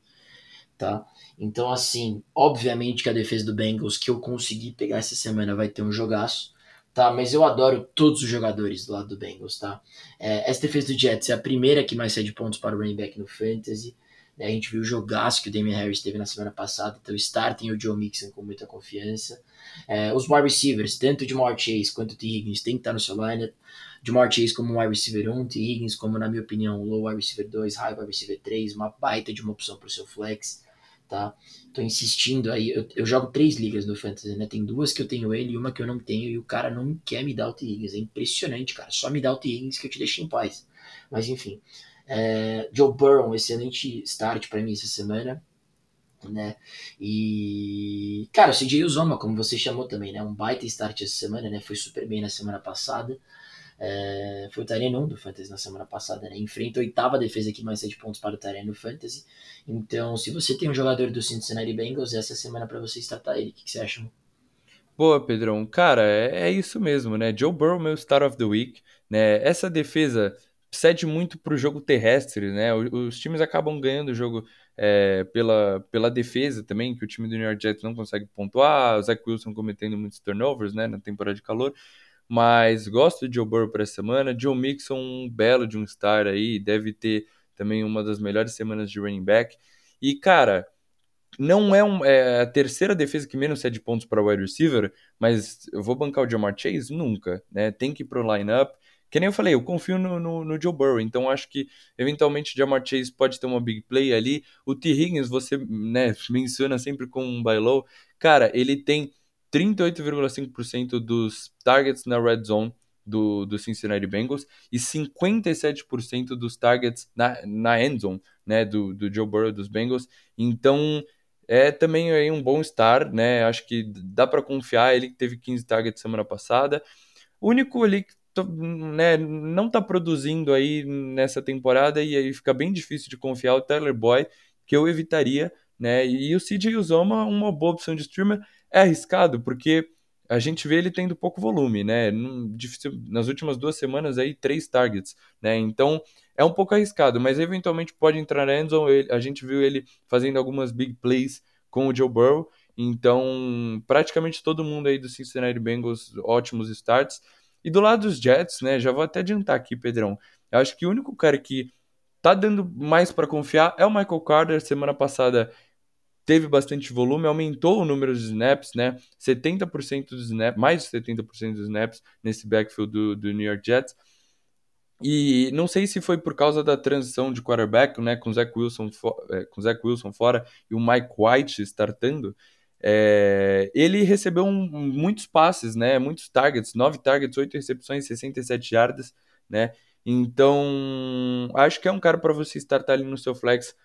tá? Então, assim, obviamente que a defesa do Bengals que eu consegui pegar essa semana vai ter um jogaço, tá? Mas eu adoro todos os jogadores do lado do Bengals, tá? É, essa defesa do Jets é a primeira que mais cede pontos para o running back no Fantasy. Né? A gente viu o jogaço que o Damian Harris teve na semana passada, então startem o Joe Mixon com muita confiança. É, os wide receivers, tanto de Jamar Chase quanto T. Higgins, tem que estar no seu lineup. Jamar Chase como wide receiver 1, T. Higgins como, na minha opinião, low wide receiver 2, high wide receiver 3, uma baita de uma opção para o seu flex tá? Tô insistindo aí, eu, eu, jogo três ligas no Fantasy, né? Tem duas que eu tenho ele e uma que eu não tenho, e o cara não quer me dar o. Higgins. É impressionante, cara. Só me dá o. Higgins que eu te deixo em paz. Mas enfim. É, Joe Burrow, excelente start para mim essa semana. né? E, cara, o CJ Uzoma, como você chamou também, né? Um baita start essa semana, né? Foi super bem na semana passada. É, foi o Tyrene do Fantasy na semana passada, né? Enfrenta a oitava defesa aqui, mais 7 pontos para o Tyrene no Fantasy. Então, se você tem um jogador do Cincinnati Bengals, essa é semana para você startar ele. O que, que você acha? Boa, Pedrão. Cara, é, é, isso mesmo, né? Joe Burrow, meu Star of the Week. Né? Essa defesa cede muito para o jogo terrestre, né? Os, os, times acabam ganhando o jogo é, pela, pela defesa também, que o time do New York Jets não consegue pontuar, o Zach Wilson cometendo muitos turnovers, né, na temporada de calor. Mas gosto de Joe Burrow para essa semana. Joe Mixon, um belo de um star aí, deve ter também uma das melhores semanas de running back. E, cara, não é, um, é a terceira defesa que menos cede pontos para o wide receiver, mas eu vou bancar o Jamar Chase? Nunca, né? Tem que ir pro lineup. Que nem eu falei, eu confio no, no, no Joe Burrow, então acho que eventualmente o Jamar Chase pode ter uma big play ali. O T. Higgins, você né, menciona sempre com um buy low. Cara, ele tem 38,5% dos targets na red zone do, do Cincinnati Bengals e 57% dos targets na, na end zone né, do, do Joe Burrow dos Bengals. Então é também aí um bom start, né? Acho que dá para confiar. Ele teve 15 targets semana passada. O único ali que né, não está produzindo aí nessa temporada e aí fica bem difícil de confiar o Tyler Boy, que eu evitaria, né? E o CJ Uzoma, uma boa opção de streamer, é arriscado porque a gente vê ele tendo pouco volume, né? Nas últimas duas semanas aí, três targets, né? Então é um pouco arriscado, mas eventualmente pode entrar na endzone. A gente viu ele fazendo algumas big plays com o Joe Burrow. Então, praticamente todo mundo aí do Cincinnati Bengals, ótimos starts. E do lado dos Jets, né? Já vou até adiantar aqui, Pedrão. Eu acho que o único cara que tá dando mais para confiar é o Michael Carter. Semana passada teve bastante volume, aumentou o número de snaps, né? 70% dos snaps, mais de 70% dos snaps nesse backfield do, do New York Jets. E não sei se foi por causa da transição de quarterback, né, com Zach Wilson, é, com Zach Wilson fora e o Mike White startando, é, ele recebeu um, muitos passes, né, muitos targets, 9 targets, 8 recepções, 67 yardas, né, então acho que é um cara para você startar ali no seu flex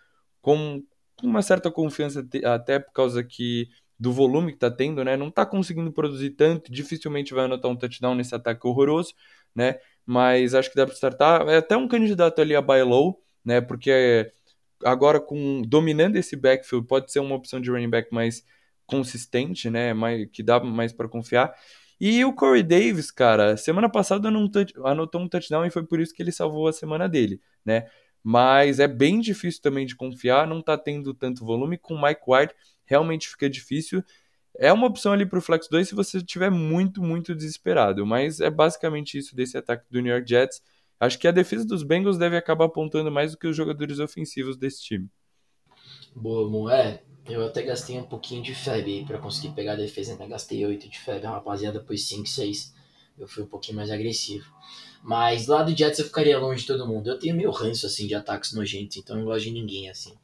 com uma certa confiança, até por causa que do volume que tá tendo, né, não tá conseguindo produzir tanto, dificilmente vai anotar um touchdown nesse ataque horroroso, né, mas acho que dá para startar. É até um candidato ali a buy low, né? Porque agora com dominando esse backfield pode ser uma opção de running back mais consistente, né? Mais, que dá mais para confiar. E o Corey Davis, cara, semana passada anotou um touchdown e foi por isso que ele salvou a semana dele, né? Mas é bem difícil também de confiar, não tá tendo tanto volume. Com o Mike White realmente fica difícil. É uma opção ali para o Flex 2 se você estiver muito, muito desesperado. Mas é basicamente isso desse ataque do New York Jets. Acho que a defesa dos Bengals deve acabar apontando mais do que os jogadores ofensivos desse time. Boa, Moé. Eu até gastei um pouquinho de febre para conseguir pegar a defesa. Né? Gastei 8 de febre, rapaziada, depois 5, 6. Eu fui um pouquinho mais agressivo. Mas lá do Jets eu ficaria longe de todo mundo. Eu tenho meio ranço assim de ataques nojentos, então eu não gosto de ninguém assim.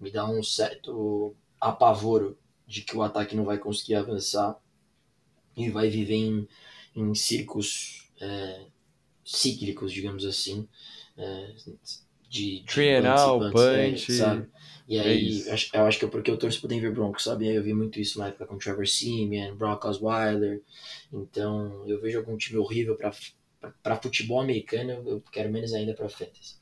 Me dá um certo apavoro de que o ataque não vai conseguir avançar e vai viver em, em círculos é, cíclicos, digamos assim, é, de, de Trienal, punch, é, sabe? E é aí, é eu acho que é porque eu torço pro Denver Broncos, sabe? Eu vi muito isso na época com Trevor Simeon, Brock Osweiler. Então, eu vejo algum time horrível para futebol americano, eu quero menos ainda para fantasy.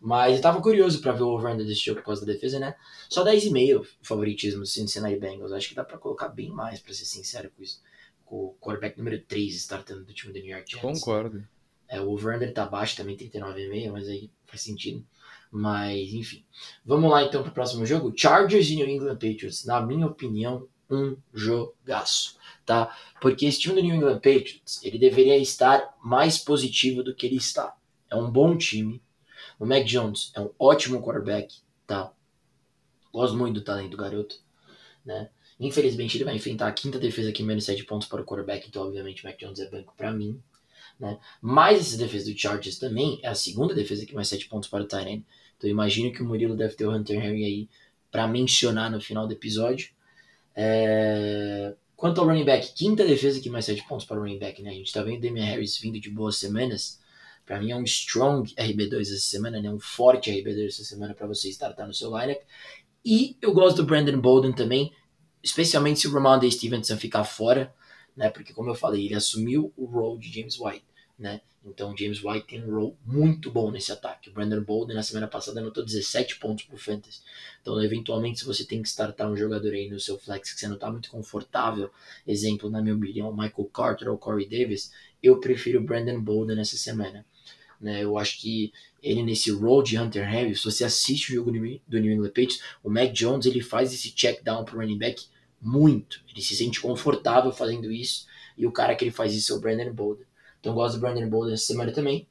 Mas eu tava curioso para ver o over-under desse jogo por causa da defesa, né? Só 10,5 favoritismo do Cincinnati Bengals. Acho que dá para colocar bem mais, para ser sincero com isso. Com o quarterback número 3 startando do time do New York Jets. Concordo. É, o over-under tá baixo também, 39,5, mas aí faz sentido. Mas, enfim. Vamos lá então pro próximo jogo. Chargers e New England Patriots. Na minha opinião, um jogaço, tá? Porque esse time do New England Patriots, ele deveria estar mais positivo do que ele está. É um bom time, o Mac Jones é um ótimo quarterback, tá? Gosto muito do talento do garoto, né? Infelizmente ele vai enfrentar a quinta defesa que menos 7 pontos para o quarterback, então obviamente o Mac Jones é banco para mim, né? Mas essa defesa do Chargers também é a segunda defesa que mais 7 pontos para o Tyrene. Então imagino que o Murilo deve ter o Hunter Henry aí para mencionar no final do episódio. É... Quanto ao running back, quinta defesa que mais 7 pontos para o running back, né? A gente tá vendo o Damian Harris vindo de boas semanas, para mim é um strong RB2 essa semana, né? um forte RB2 essa semana para você startar no seu lineup. E eu gosto do Brandon Bolden também, especialmente se o Ramondre Stevenson ficar fora, né? Porque como eu falei, ele assumiu o role de James White, né? Então James White tem um role muito bom nesse ataque. O Brandon Bolden na semana passada anotou 17 pontos pro Fantasy. Então, eventualmente, se você tem que startar um jogador aí no seu flex que você não tá muito confortável, exemplo, na minha opinião, Michael Carter ou Corey Davis, eu prefiro o Brandon Bolden nessa semana. Né? Eu acho que ele nesse role de Hunter Henry, se você assiste o jogo do New England Patriots, o Mac Jones ele faz esse check down pro running back muito. Ele se sente confortável fazendo isso e o cara que ele faz isso é o Brandon Bolden. Então eu gosto do Brandon Bolden essa semana também.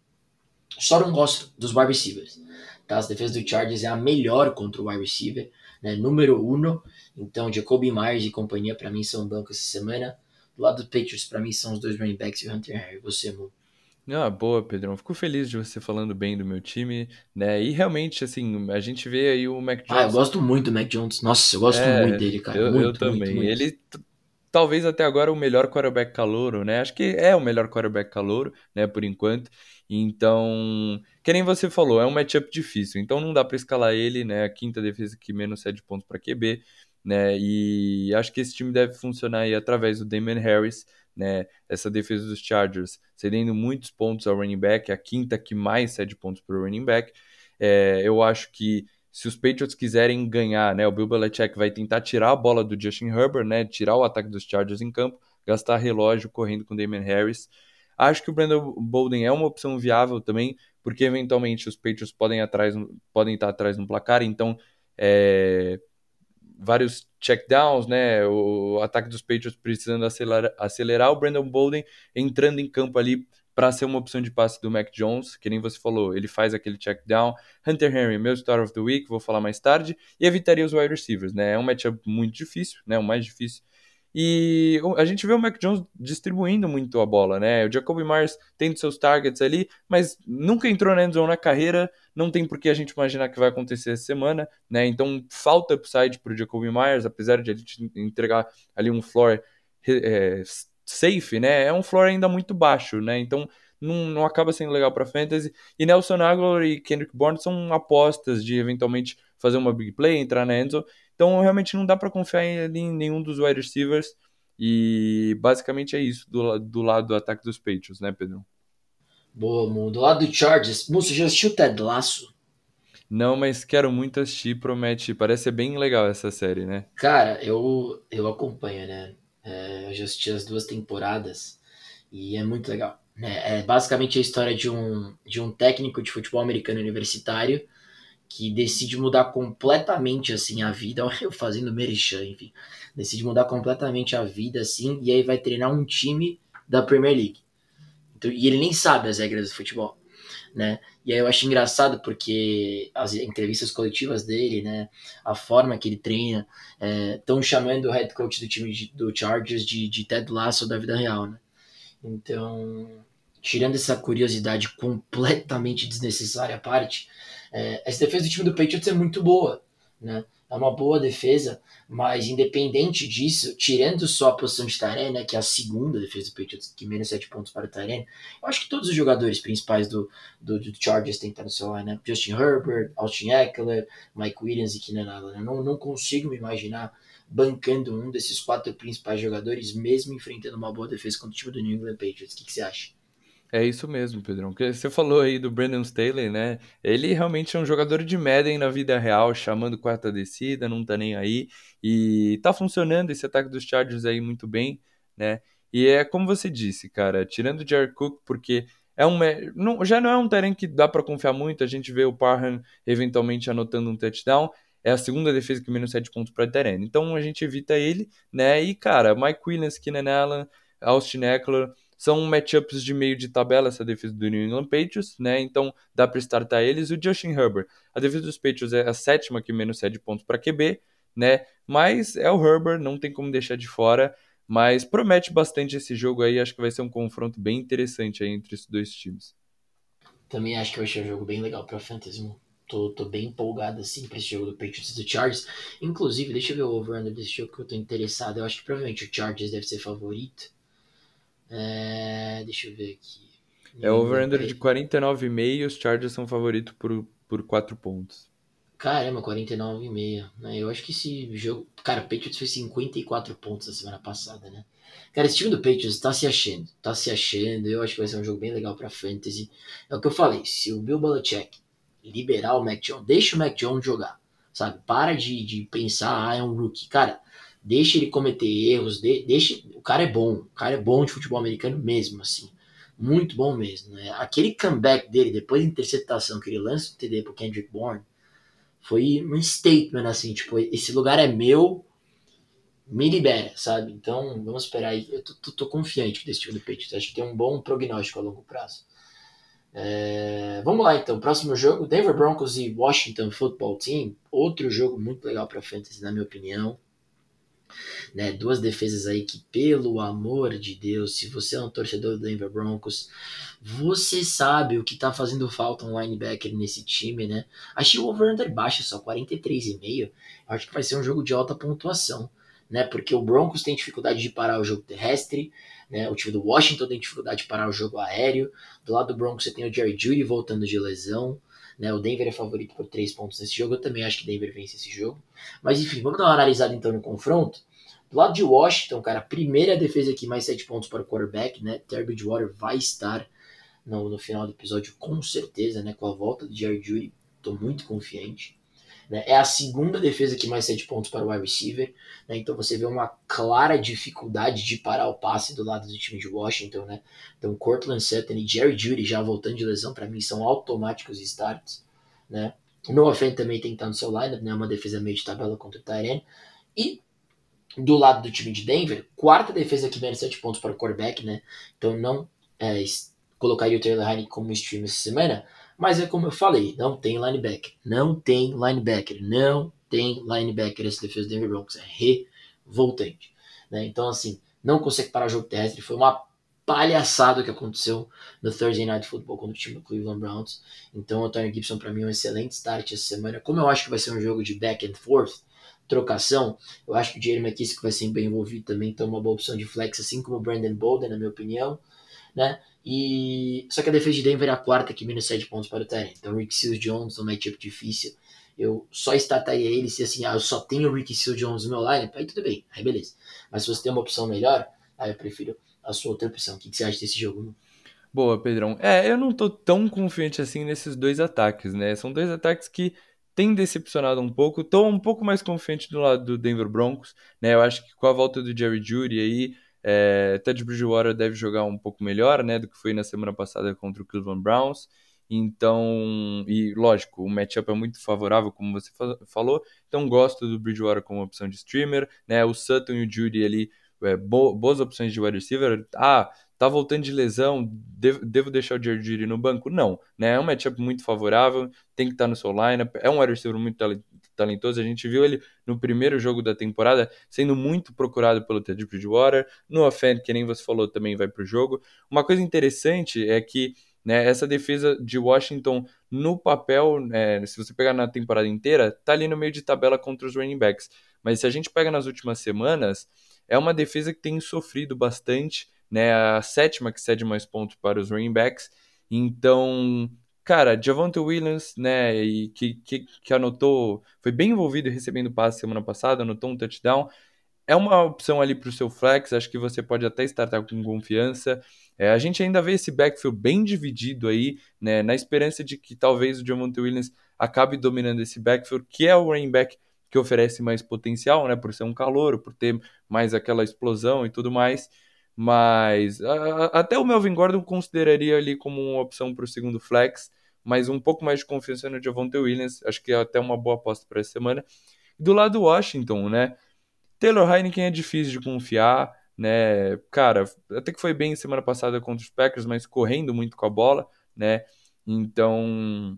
Só não gosto dos wide receivers. Tá? As defesas do Chargers é a melhor contra o wide receiver, né? número uno. Então Jacoby Myers e companhia para mim são banco essa semana. Do lado do Patriots, para mim são os dois running backs e o Hunter Henry. Você, Mo. Ah, boa, Pedrão. Fico feliz de você falando bem do meu time, né? E realmente, assim, a gente vê aí o Mac Jones. Ah, eu gosto muito do Mac Jones. Nossa, eu gosto é, muito dele, cara. Eu, muito, eu também. Muito, muito. Ele talvez até agora o melhor quarterback calouro, né? Acho que é o melhor quarterback calouro, né, por enquanto. Então, que nem você falou, é um matchup difícil. Então não dá para escalar ele, né? A quinta defesa que menos 7 pontos para QB, né? E acho que esse time deve funcionar aí através do Damon Harris, né? Essa defesa dos Chargers cedendo muitos pontos ao running back, a quinta que mais cede pontos para o running back. É, eu acho que se os Patriots quiserem ganhar, né, o Bill Belichick vai tentar tirar a bola do Justin Herbert, né, tirar o ataque dos Chargers em campo, gastar relógio correndo com Damon Harris. Acho que o Brandon Bolden é uma opção viável também, porque eventualmente os Patriots podem, atrás, podem estar atrás no placar, então é, vários checkdowns, né? O ataque dos Patriots precisando acelerar, acelerar o Brandon Bolden entrando em campo ali para ser uma opção de passe do Mac Jones, que nem você falou, ele faz aquele checkdown. Hunter Henry, meu Star of the Week, vou falar mais tarde, e evitaria os wide receivers, né? É um matchup muito difícil, né? O mais difícil e a gente vê o Mac Jones distribuindo muito a bola, né? O Jacoby Myers tem seus targets ali, mas nunca entrou na endzone na carreira, não tem por que a gente imaginar que vai acontecer essa semana, né? Então falta upside para o Jacoby Myers, apesar de ele entregar ali um floor é, safe, né? É um floor ainda muito baixo, né? Então não, não acaba sendo legal para fantasy. E Nelson Aguilar e Kendrick Bourne são apostas de eventualmente fazer uma big play, entrar na endzone. Então realmente não dá para confiar em, nenhum dos wide receivers. E basicamente é isso do, do lado do ataque dos Patriots, né, Pedro? Boa, Mu. Do lado do Chargers, Mu, você já assistiu o Ted Lasso? Não, mas quero muito assistir, promete. Parece ser bem legal essa série, né? Cara, eu, eu acompanho, né? É, eu já assisti as duas temporadas e é muito legal. Né? É basicamente a história de um, de um técnico de futebol americano universitário que decide mudar completamente assim a vida, eu fazendo merchan, enfim, decide mudar completamente a vida assim, e aí vai treinar um time da Premier League. Então, e ele nem sabe as regras do futebol, né? E aí eu acho engraçado porque as entrevistas coletivas dele, né, a forma que ele treina, estão é, chamando o head coach do time de, do Chargers de, de Ted Lasso da vida real, né? Então, tirando essa curiosidade completamente desnecessária à parte, é, essa defesa do time do Patriots é muito boa, né? É uma boa defesa, mas independente disso, tirando só a posição de Tyrene, né, que é a segunda defesa do Patriots, que menos 7 pontos para o Tyrene, eu acho que todos os jogadores principais do, do, do Chargers no seu line, né? Justin Herbert, Austin Eckler, Mike Williams e Keenan Allen. Eu não, não consigo me imaginar bancando um desses quatro principais jogadores, mesmo enfrentando uma boa defesa contra o time do New England Patriots. O que, que você acha? É isso mesmo, Pedrão. Você falou aí do Brandon Staley, né? Ele realmente é um jogador de Madden na vida real, chamando quarta descida, não tá nem aí. E tá funcionando esse ataque dos Chargers aí muito bem, né? E é como você disse, cara, tirando o Jared Cook, porque é um não, já não é um terreno que dá para confiar muito. A gente vê o Parham eventualmente anotando um touchdown. É a segunda defesa que menos 7 pontos para terreno. Então a gente evita ele, né? E cara, Mike Williams, Keenan Allen, Austin Eckler são matchups de meio de tabela essa defesa do New England Patriots, né? Então dá para startar eles. O Justin Herbert, a defesa dos Patriots é a sétima que menos cede pontos para QB, né? Mas é o Herbert, não tem como deixar de fora. Mas promete bastante esse jogo aí. Acho que vai ser um confronto bem interessante aí entre esses dois times. Também acho que vai ser um jogo bem legal para Fantasy. Tô, tô bem empolgado assim para esse jogo do Patriots e do Chargers. Inclusive, deixa eu ver o over-under desse jogo que eu tô interessado. Eu acho que provavelmente o Chargers deve ser favorito. É, deixa eu ver aqui. É over-under de 49,5 os Chargers são favoritos por, por 4 pontos. Caramba, 49,5. Né? Eu acho que esse jogo. Cara, o Patriots fez 54 pontos na semana passada, né? Cara, esse time do Patriots tá se achando. Tá se achando. Eu acho que vai ser um jogo bem legal pra Fantasy. É o que eu falei. Se o Bill Belichick liberar o Mac Jones, deixa o Mac Jones jogar. Sabe? Para de, de pensar, ah, é um rookie. Cara, deixa ele cometer erros. De, deixa. O cara é bom. O cara é bom de futebol americano mesmo, assim. Muito bom mesmo. Né? Aquele comeback dele, depois da interceptação que ele lança o TD pro Kendrick Bourne foi um statement, assim, tipo, esse lugar é meu, me libera, sabe? Então, vamos esperar aí. Eu tô, tô, tô confiante desse time do Patriots. Acho que tem um bom prognóstico a longo prazo. É, vamos lá, então. Próximo jogo, Denver Broncos e Washington Football Team. Outro jogo muito legal para Fantasy, na minha opinião. Né, duas defesas aí que, pelo amor de Deus, se você é um torcedor do Denver Broncos, você sabe o que tá fazendo falta um linebacker nesse time, né? Achei o over-under baixo, só 43,5. Acho que vai ser um jogo de alta pontuação, né? Porque o Broncos tem dificuldade de parar o jogo terrestre, né? O time do Washington tem dificuldade de parar o jogo aéreo. Do lado do Broncos você tem o Jerry Judy voltando de lesão. Né, o Denver é favorito por 3 pontos nesse jogo. Eu também acho que Denver vence esse jogo. Mas enfim, vamos dar uma analisada então no confronto. Do lado de Washington, cara, primeira defesa aqui, mais 7 pontos para o quarterback, né? Terry Bridgewater vai estar no, no final do episódio, com certeza, né? Com a volta do Jerry Judy, tô muito confiante. Né? É a segunda defesa que mais 7 pontos para o wide receiver. Né? Então você vê uma clara dificuldade de parar o passe do lado do time de Washington. Né? Então Cortland Sutton e Jerry Judy já voltando de lesão, para mim são automáticos starts. Né? Noah Fent também tem que estar no seu lineup, né? uma defesa meio de tabela contra o Tyrene. E do lado do time de Denver, quarta defesa que menos 7 pontos para o quarterback, né? Então não é, colocaria o Taylor Heineken como stream essa semana, mas é como eu falei, não tem linebacker, não tem linebacker, não tem linebacker essa defesa do Denver Broncos, é revoltante, né? Então assim, não consegue parar o jogo terrestre, foi uma palhaçada que aconteceu no Thursday Night Football contra o time do Cleveland Browns. Então o Tony Gibson para mim é um excelente start essa semana. Como eu acho que vai ser um jogo de back and forth, trocação, eu acho que o Jerry McKissick vai ser bem envolvido também, então uma boa opção de flex, assim como o Brandon Bolden, na minha opinião, né? E só que a defesa de Denver é a quarta que menos 7 pontos para o Tyrant. Então, Rick Seals Jones no matchup difícil. Eu só estataria ele se assim, ah, eu só tenho o Rick Seals Jones no meu line, aí tudo bem, aí beleza. Mas se você tem uma opção melhor, aí eu prefiro a sua outra opção. O que, que você acha desse jogo? Boa, Pedrão. É, eu não tô tão confiante assim nesses dois ataques, né? São dois ataques que tem decepcionado um pouco. Estou um pouco mais confiante do lado do Denver Broncos, né? Eu acho que com a volta do Jerry Judy aí, é, Ted Bridgewater deve jogar um pouco melhor, né, do que foi na semana passada contra o Cleveland Browns. Então, e lógico, o matchup é muito favorável, como você falou. Então, gosto do Bridgewater como opção de streamer, né? O Sutton e o Judy ali, é, bo boas opções de wide receiver. Ah, tá voltando de lesão, devo, devo deixar o Jerry Judy no banco? Não, né? É um matchup muito favorável, tem que estar tá no seu lineup, é um wide receiver muito talentoso, a gente viu ele no primeiro jogo da temporada sendo muito procurado pelo Ted Bridgewater, no offend, que nem você falou, também vai pro jogo. Uma coisa interessante é que né, essa defesa de Washington no papel, é, se você pegar na temporada inteira, tá ali no meio de tabela contra os running backs. Mas se a gente pega nas últimas semanas, é uma defesa que tem sofrido bastante, né? A sétima que cede mais pontos para os running backs. Então, cara, Javonte Williams, né, e que, que, que anotou, foi bem envolvido recebendo passe semana passada, anotou um touchdown. É uma opção ali para o seu flex, acho que você pode até startar com confiança. É, a gente ainda vê esse backfield bem dividido aí, né, na esperança de que talvez o Javonte Williams acabe dominando esse backfield, que é o running back que oferece mais potencial, né, por ser um calor, por ter mais aquela explosão e tudo mais. Mas a, até o Melvin Gordon consideraria ali como uma opção para o segundo flex, mas um pouco mais de confiança no Javonte Williams, acho que é até uma boa aposta para essa semana. Do lado do Washington, né? Taylor Heineken é difícil de confiar, né? Cara, até que foi bem semana passada contra os Packers, mas correndo muito com a bola, né? Então,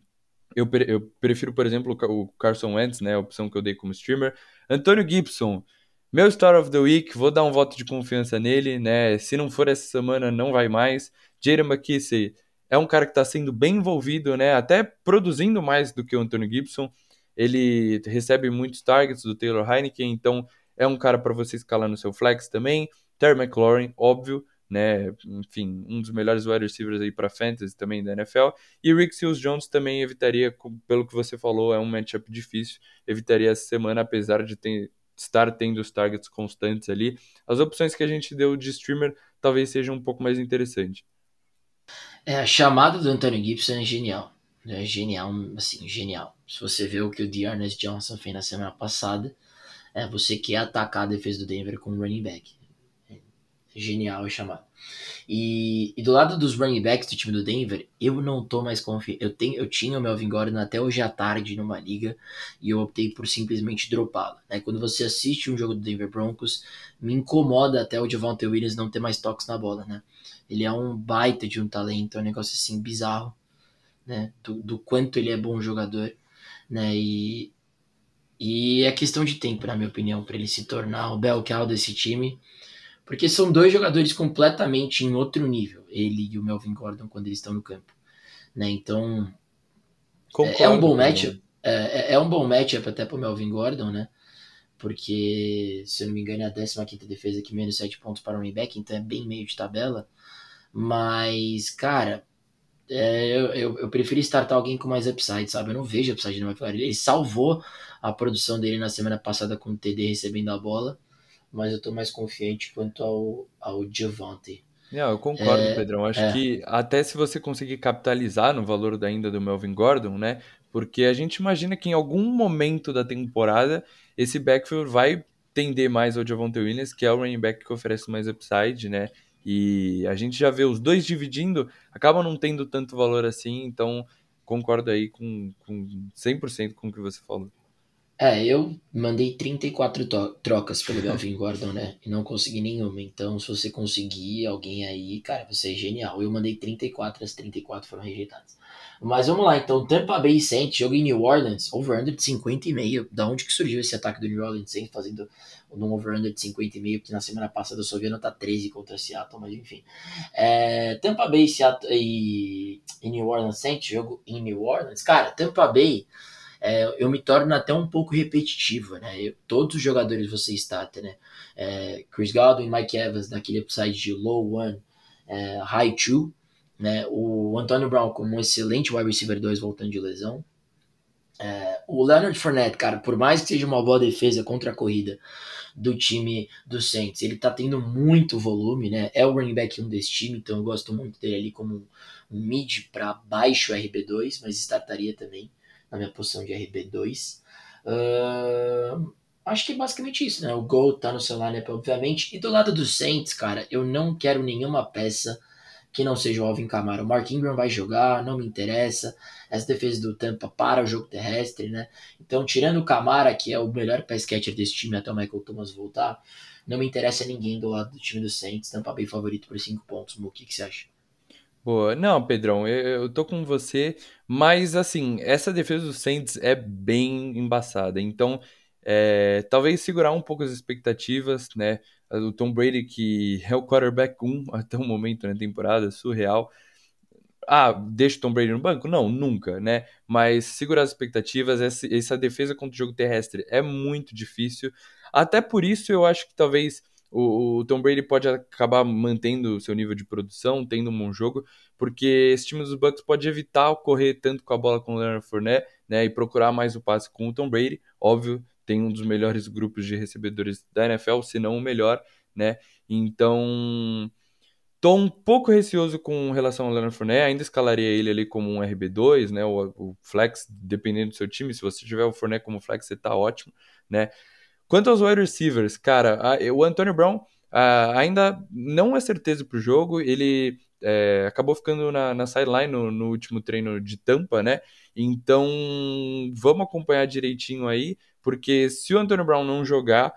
eu, eu prefiro, por exemplo, o Carson Wentz, né? A opção que eu dei como streamer. Antônio Gibson, meu Star of the Week, vou dar um voto de confiança nele, né? Se não for essa semana, não vai mais. Jaden McKissick é um cara que está sendo bem envolvido, né? Até produzindo mais do que o Anthony Gibson. Ele recebe muitos targets do Taylor Heineken, então é um cara para você escalar no seu flex também. Terry McLaurin, óbvio, né? Enfim, um dos melhores wide receivers aí para fantasy também da NFL. E Rick Seals Jones também evitaria, pelo que você falou, é um matchup difícil, evitaria essa semana, apesar de ter, estar tendo os targets constantes ali. As opções que a gente deu de streamer talvez sejam um pouco mais interessante. É, a chamada do Antonio Gibson é genial. É genial, assim, genial. Se você vê o que o Dearness Johnson fez na semana passada, é, você quer atacar a defesa do Denver com um running back. É genial a chamada. E, e, do lado dos running backs do time do Denver, eu não tô mais confiante. Eu, tenho, eu tinha o Melvin Gordon até hoje à tarde numa liga e eu optei por simplesmente dropá-lo. Né? Quando você assiste um jogo do Denver Broncos, me incomoda até o Javante Williams não ter mais toques na bola. Né? Ele é um baita de um talento, é um negócio assim bizarro né? Do, do quanto ele é bom jogador, né? E, e é questão de tempo, na minha opinião, para ele se tornar o bel cow desse time, porque são dois jogadores completamente em outro nível, ele e o Melvin Gordon quando eles estão no campo, né? Então Concordo, é, um bom matchup, é, é, é um bom matchup até para o Melvin Gordon, né? Porque, se eu não me engano, é a 15 defesa que menos 7 pontos para o running back, então é bem meio de tabela. Mas, cara, é, eu, eu, eu prefiro startar alguém com mais upside, sabe? Eu não vejo upside no McLaren. Ele salvou a produção dele na semana passada com o TD recebendo a bola, mas eu tô mais confiante quanto ao, ao Giovanni. Não, eu concordo, é, Pedrão. Acho é. que até se você conseguir capitalizar no valor ainda do Melvin Gordon, né? Porque a gente imagina que em algum momento da temporada esse backfield vai tender mais ao Javonte Williams, que é o running back que oferece mais upside, né? E a gente já vê os dois dividindo, acaba não tendo tanto valor assim, então concordo aí com, com 100% com o que você falou. É, eu mandei 34 trocas pelo Melvin Gordon, né? E não consegui nenhuma. Então, se você conseguir alguém aí, cara, você é genial. Eu mandei 34, as 34 foram rejeitadas. Mas vamos lá, então. Tampa Bay Saints, jogo em New Orleans, over-under de 50,5. Da onde que surgiu esse ataque do New Orleans Saints fazendo um over-under de 50,5? Porque na semana passada eu só vi nota 13 contra Seattle, mas enfim. É, Tampa Bay Seattle, e, e New Orleans Saints, jogo em New Orleans. Cara, Tampa Bay é, eu me torno até um pouco repetitivo, né? Eu, todos os jogadores você starta, né? É, Chris Godwin, Mike Evans, daquele upside de low one, é, high two, né? O Antonio Brown como um excelente wide receiver 2 voltando de lesão. É, o Leonard Fournette, cara, por mais que seja uma boa defesa contra a corrida do time do Saints, ele tá tendo muito volume, né? É o running back 1 desse time, então eu gosto muito dele ali como um, mid para baixo RB2, mas startaria também na minha posição de RB2. Uh, acho que é basicamente isso, né? O Gol tá no seu lineup, obviamente. E do lado dos Saints, cara, eu não quero nenhuma peça que não seja o Alvin Kamara. O Mark Ingram vai jogar, não me interessa. Essa defesa do Tampa para o jogo terrestre, né? Então, tirando o Kamara, que é o melhor pass catcher desse time até o Michael Thomas voltar, não me interessa ninguém do lado do time do Saints. Tampa bem favorito por 5 pontos. O que, que você acha? Boa. Não, Pedrão, eu, eu tô com você, mas assim, essa defesa do Saints é bem embaçada. Então, é, talvez segurar um pouco as expectativas, né? O Tom Brady, que é o quarterback 1 até o momento na temporada, surreal. Ah, deixa o Tom Brady no banco? Não, nunca, né? Mas segurar as expectativas, essa, essa defesa contra o jogo terrestre é muito difícil. Até por isso eu acho que talvez o, o, Tom Brady pode acabar mantendo seu nível de produção, tendo um bom jogo, porque esse time dos Bucks pode evitar correr tanto com a bola com o Leonard Fournette, né, e procurar mais o passe com o Tom Brady. Óbvio, tem um dos melhores grupos de recebedores da NFL, se não o melhor, né? Então, tô um pouco receoso com relação ao Leonard Fournette, ainda escalaria ele ali como um RB2, né, o, o flex, dependendo do seu time, se você tiver o Fournette como flex, você tá ótimo, né? Quanto aos wide receivers, cara, a, o Antonio Brown a, ainda não é certeza pro jogo. Ele é, acabou ficando na, na sideline no, no, último treino de Tampa, né? Então vamos acompanhar direitinho aí, porque se o Antonio Brown não jogar,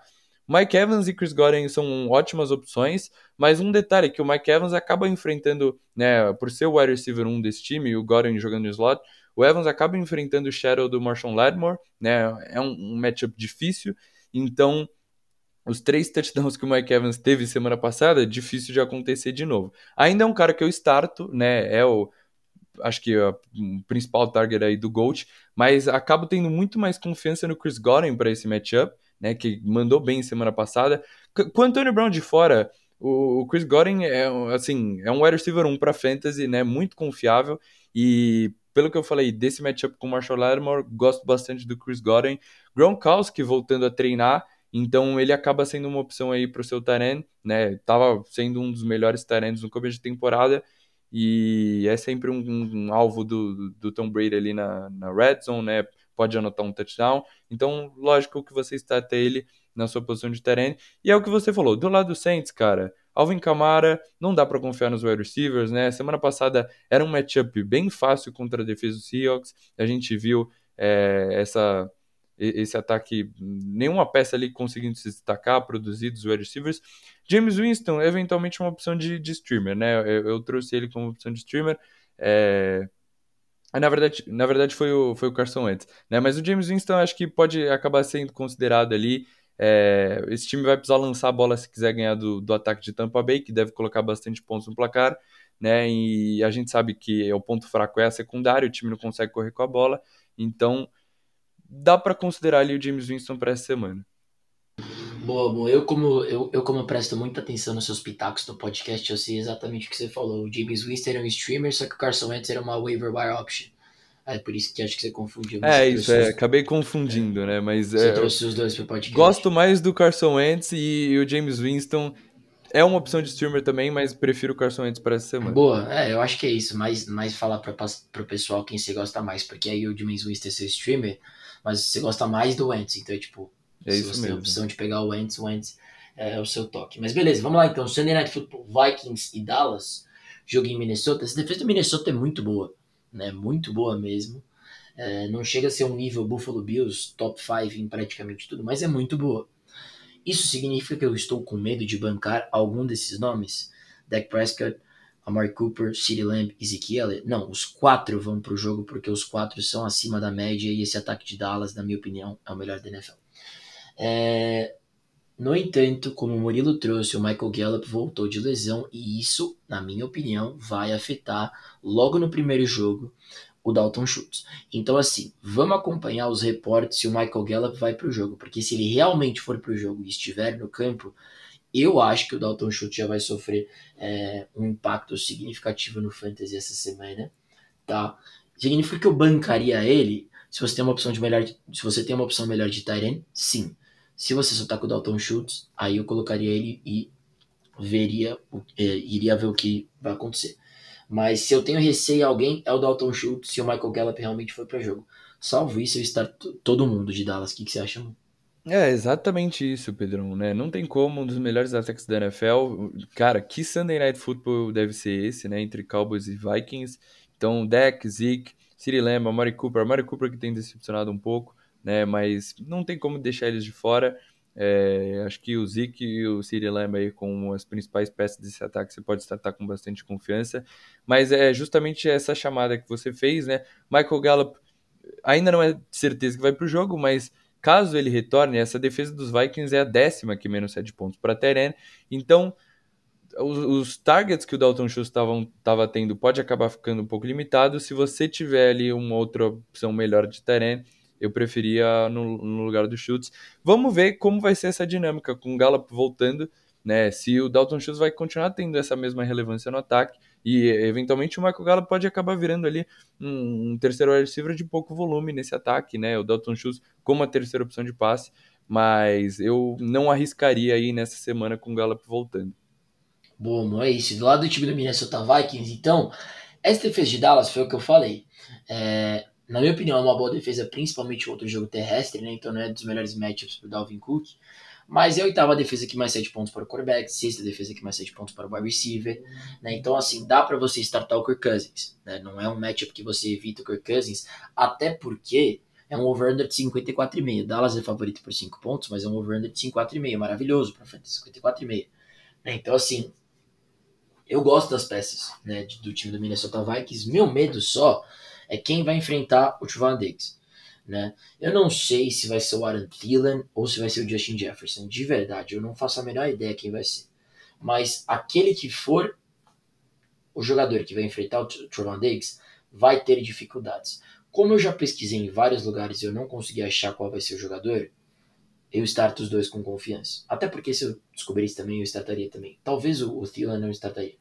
Mike Evans e Chris Godwin são ótimas opções, mas um detalhe é que o Mike Evans acaba enfrentando, né, por ser o wide receiver 1 desse time, e o Godwin jogando no slot, o Evans acaba enfrentando o Shadow do Marshall Lattimore, né? É um, um matchup difícil. Então, os três touchdowns que o Mike Evans teve semana passada, difícil de acontecer de novo. Ainda é um cara que eu starto, né? É o acho que é o principal target aí do Gold, mas acabo tendo muito mais confiança no Chris Godwin para esse matchup, né? Que mandou bem semana passada. Com o Antonio Brown de fora, o, Chris Godwin é, assim, é um wide receiver 1 para fantasy, né? Muito confiável. E pelo que eu falei desse matchup com o Marshall Lattimore, gosto bastante do Chris Godwin. Gronkowski voltando a treinar, então ele acaba sendo uma opção aí para o seu Tyrant, né? Tava sendo um dos melhores Tyrants no começo de temporada e é sempre um, um, alvo do, do, Tom Brady ali na, na red zone, né? Pode anotar um touchdown. Então, lógico que você está até ele na sua posição de terreno. E é o que você falou, do lado do Saints, cara, Alvin Kamara, não dá para confiar nos wide receivers, né? Semana passada era um matchup bem fácil contra a defesa do Seahawks. A gente viu é, essa esse ataque, nenhuma peça ali conseguindo se destacar, produzir dos wide receivers. James Winston, eventualmente uma opção de, de streamer, né? Eu, eu, trouxe ele como opção de streamer. É... Na verdade, na verdade foi o, foi o Carson Wentz, né? Mas o James Winston acho que pode acabar sendo considerado ali. É... Esse time vai precisar lançar a bola se quiser ganhar do, do ataque de Tampa Bay, que deve colocar bastante pontos no placar, né? E a gente sabe que o ponto fraco é a secundária, o time não consegue correr com a bola, então dá para considerar ali o James Winston para essa semana. Boa, boa. Eu como, eu, eu como presto muita atenção nos seus pitacos no podcast, eu sei exatamente o que você falou. O James Winston era um streamer, só que o Carson Wentz era uma waiver wire option. É por isso que acho que você confundiu. É isso, é, acabei confundindo, é. né? Mas você é, trouxe os dois pro podcast. Gosto mais do Carson Wentz e, e, o James Winston é uma opção de streamer também, mas prefiro o Carson Wentz para essa semana. Boa, é, eu acho que é isso. Mais, mais falar para pro pessoal quem você gosta mais, porque aí o James Winston é seu streamer, mas você gosta mais do Wentz, então é tipo, é se você tem a opção de pegar o Wentz, o Wentz é o seu toque. Mas beleza, vamos lá então. Sunday Night Football, Vikings e Dallas, jogo em Minnesota. Essa defesa do Minnesota é muito boa, né? Muito boa mesmo. É, não chega a ser um nível Buffalo Bills, top 5 em praticamente tudo, mas é muito boa. Isso significa que eu estou com medo de bancar algum desses nomes? Dak Prescott, Amari Cooper, CeeDee Lamb, Ezekiel? Não, os quatro vão para o jogo porque os quatro são acima da média e esse ataque de Dallas, na minha opinião, é o melhor da NFL. É... No entanto, como o Murilo trouxe, o Michael Gallup voltou de lesão e isso, na minha opinião, vai afetar logo no primeiro jogo o Dalton Schultz. Então, assim, vamos acompanhar os reportes se o Michael Gallup vai para o jogo, porque se ele realmente for para o jogo e estiver no campo, eu acho que o Dalton Schultz já vai sofrer é, um impacto significativo no fantasy essa semana, tá? Significa que eu bancaria ele se você tem uma opção de melhor, se você tem uma opção melhor de Tyrant, sim. Se você tá com o Dalton Schultz, aí eu colocaria ele e veria, é, iria ver o que vai acontecer. Mas se eu tenho receio alguém, é o Dalton Schultz se o Michael Gallup realmente for para jogo. Salvo isso, eu estar todo mundo de Dallas. O que, que você acha? É exatamente isso, Pedrão, né? Não tem como, um dos melhores ataques da NFL. Cara, que Sunday Night Football deve ser esse, né? Entre Cowboys e Vikings. Então, Dak, Zeke, Siri Lamb, Amari Cooper. Amari Cooper que tem decepcionado um pouco, né? Mas não tem como deixar eles de fora. É, acho que o Zeke e o Siri Lamb aí com as principais peças desse ataque você pode tratar com bastante confiança. Mas é justamente essa chamada que você fez, né? Michael Gallup ainda não é certeza que vai para o jogo, mas caso ele retorne, essa defesa dos Vikings é a décima que menos 7 pontos para Teren. Então, os, os, targets que o Dalton Schultz estava tendo pode acabar ficando um pouco limitado. Se você tiver ali uma outra opção melhor de Teren, eu preferia no, no lugar do Schultz. Vamos ver como vai ser essa dinâmica com o Gallup voltando, né? Se o Dalton Schultz vai continuar tendo essa mesma relevância no ataque e eventualmente o Michael Gallup pode acabar virando ali um, um terceiro receiver de pouco volume nesse ataque, né? O Dalton Schultz como a terceira opção de passe, mas eu não arriscaria aí nessa semana com o Gallup voltando. Bom, é isso. Do lado do time do Minnesota Vikings, então, essa defesa de Dallas foi o que eu falei. É, na minha opinião, é uma boa defesa, principalmente outro jogo terrestre, né? Então não é dos melhores matchups para o Dalvin Cook. Mas é a oitava defesa que mais 7 pontos para o quarterback, sexta defesa que mais 7 pontos para o wide receiver. Né? Então, assim, dá para você startar o Kirk Cousins. Né? Não é um matchup que você evita o Kirk Cousins, até porque é um over-under de 54,5. Dallas é favorito por 5 pontos, mas é um over-under de 54,5. Maravilhoso para frente, 54,5. Né? Então, assim, eu gosto das peças né, do time do Minnesota Vikings. Meu medo só é quem vai enfrentar o Trevon Diggs. Né? Eu não sei se vai ser o Aaron Thielen ou se vai ser o Justin Jefferson. De verdade, eu não faço a menor ideia quem vai ser. Mas aquele que for o jogador que vai enfrentar o Trevon Diggs vai ter dificuldades. Como eu já pesquisei em vários lugares e eu não consegui achar qual vai ser o jogador, eu starto os dois com confiança. Até porque se eu descobrisse também, eu startaria também. Talvez o, o Thielen não startaria.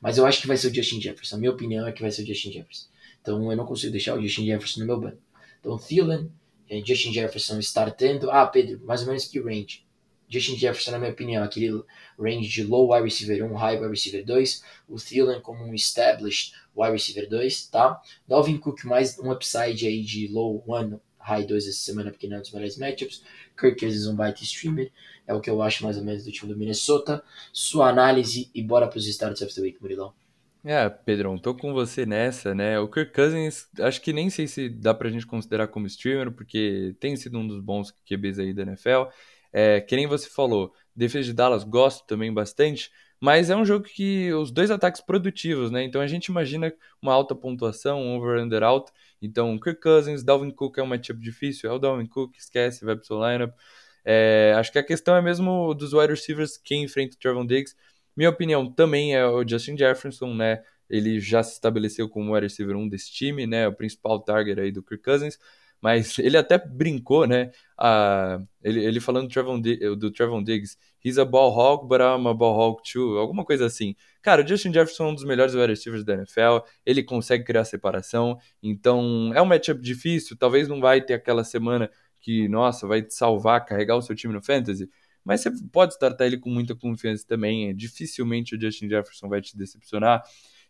Mas eu acho que vai ser o Justin Jefferson. A minha opinião é que vai ser o Justin Jefferson. Então eu não consigo deixar o Justin Jefferson no meu banco. Então Thielen, eh, Justin Jefferson startando. Ah, Pedro, mais ou menos que range? Justin Jefferson, na minha opinião, aquele range de low wide receiver 1, high wide receiver 2. O Thielen como um established wide receiver 2, tá? Dalvin Cook mais um upside aí de low 1, high 2 essa semana, porque não é um dos melhores matchups. Kirk Cousins um baita streamer. É o que eu acho mais ou menos do time do Minnesota. Sua análise e bora para os starts of the week, Murilão. É, Pedrão, tô com você nessa, né? O Kirk Cousins, acho que nem sei se dá pra gente considerar como streamer, porque tem sido um dos bons QBs aí da NFL. É, que nem você falou, defesa de Dallas gosto também bastante, mas é um jogo que os dois ataques produtivos, né? Então a gente imagina uma alta pontuação, um over-under alto. Então, Kirk Cousins, Dalvin Cook é um matchup difícil, é o Dalvin Cook, esquece, vai pro seu lineup. É, acho que a questão é mesmo dos wide receivers que enfrenta o Trevon Diggs. Minha opinião também é o Justin Jefferson, né? Ele já se estabeleceu como wide receiver 1 desse time, né? O principal target aí do Kirk Cousins. Mas ele até brincou, né? Ah, ele, ele falando do Trevon, do Trevon Diggs, he's a ball hog, but I'm a ball hog too. Alguma coisa assim. Cara, o Justin Jefferson é um dos melhores wide receivers da NFL. Ele consegue criar separação. Então, é um matchup difícil. Talvez não vai ter aquela semana que, nossa, vai te salvar, carregar o seu time no fantasy. Mas você pode startar ele com muita confiança também. Dificilmente o Justin Jefferson vai te decepcionar.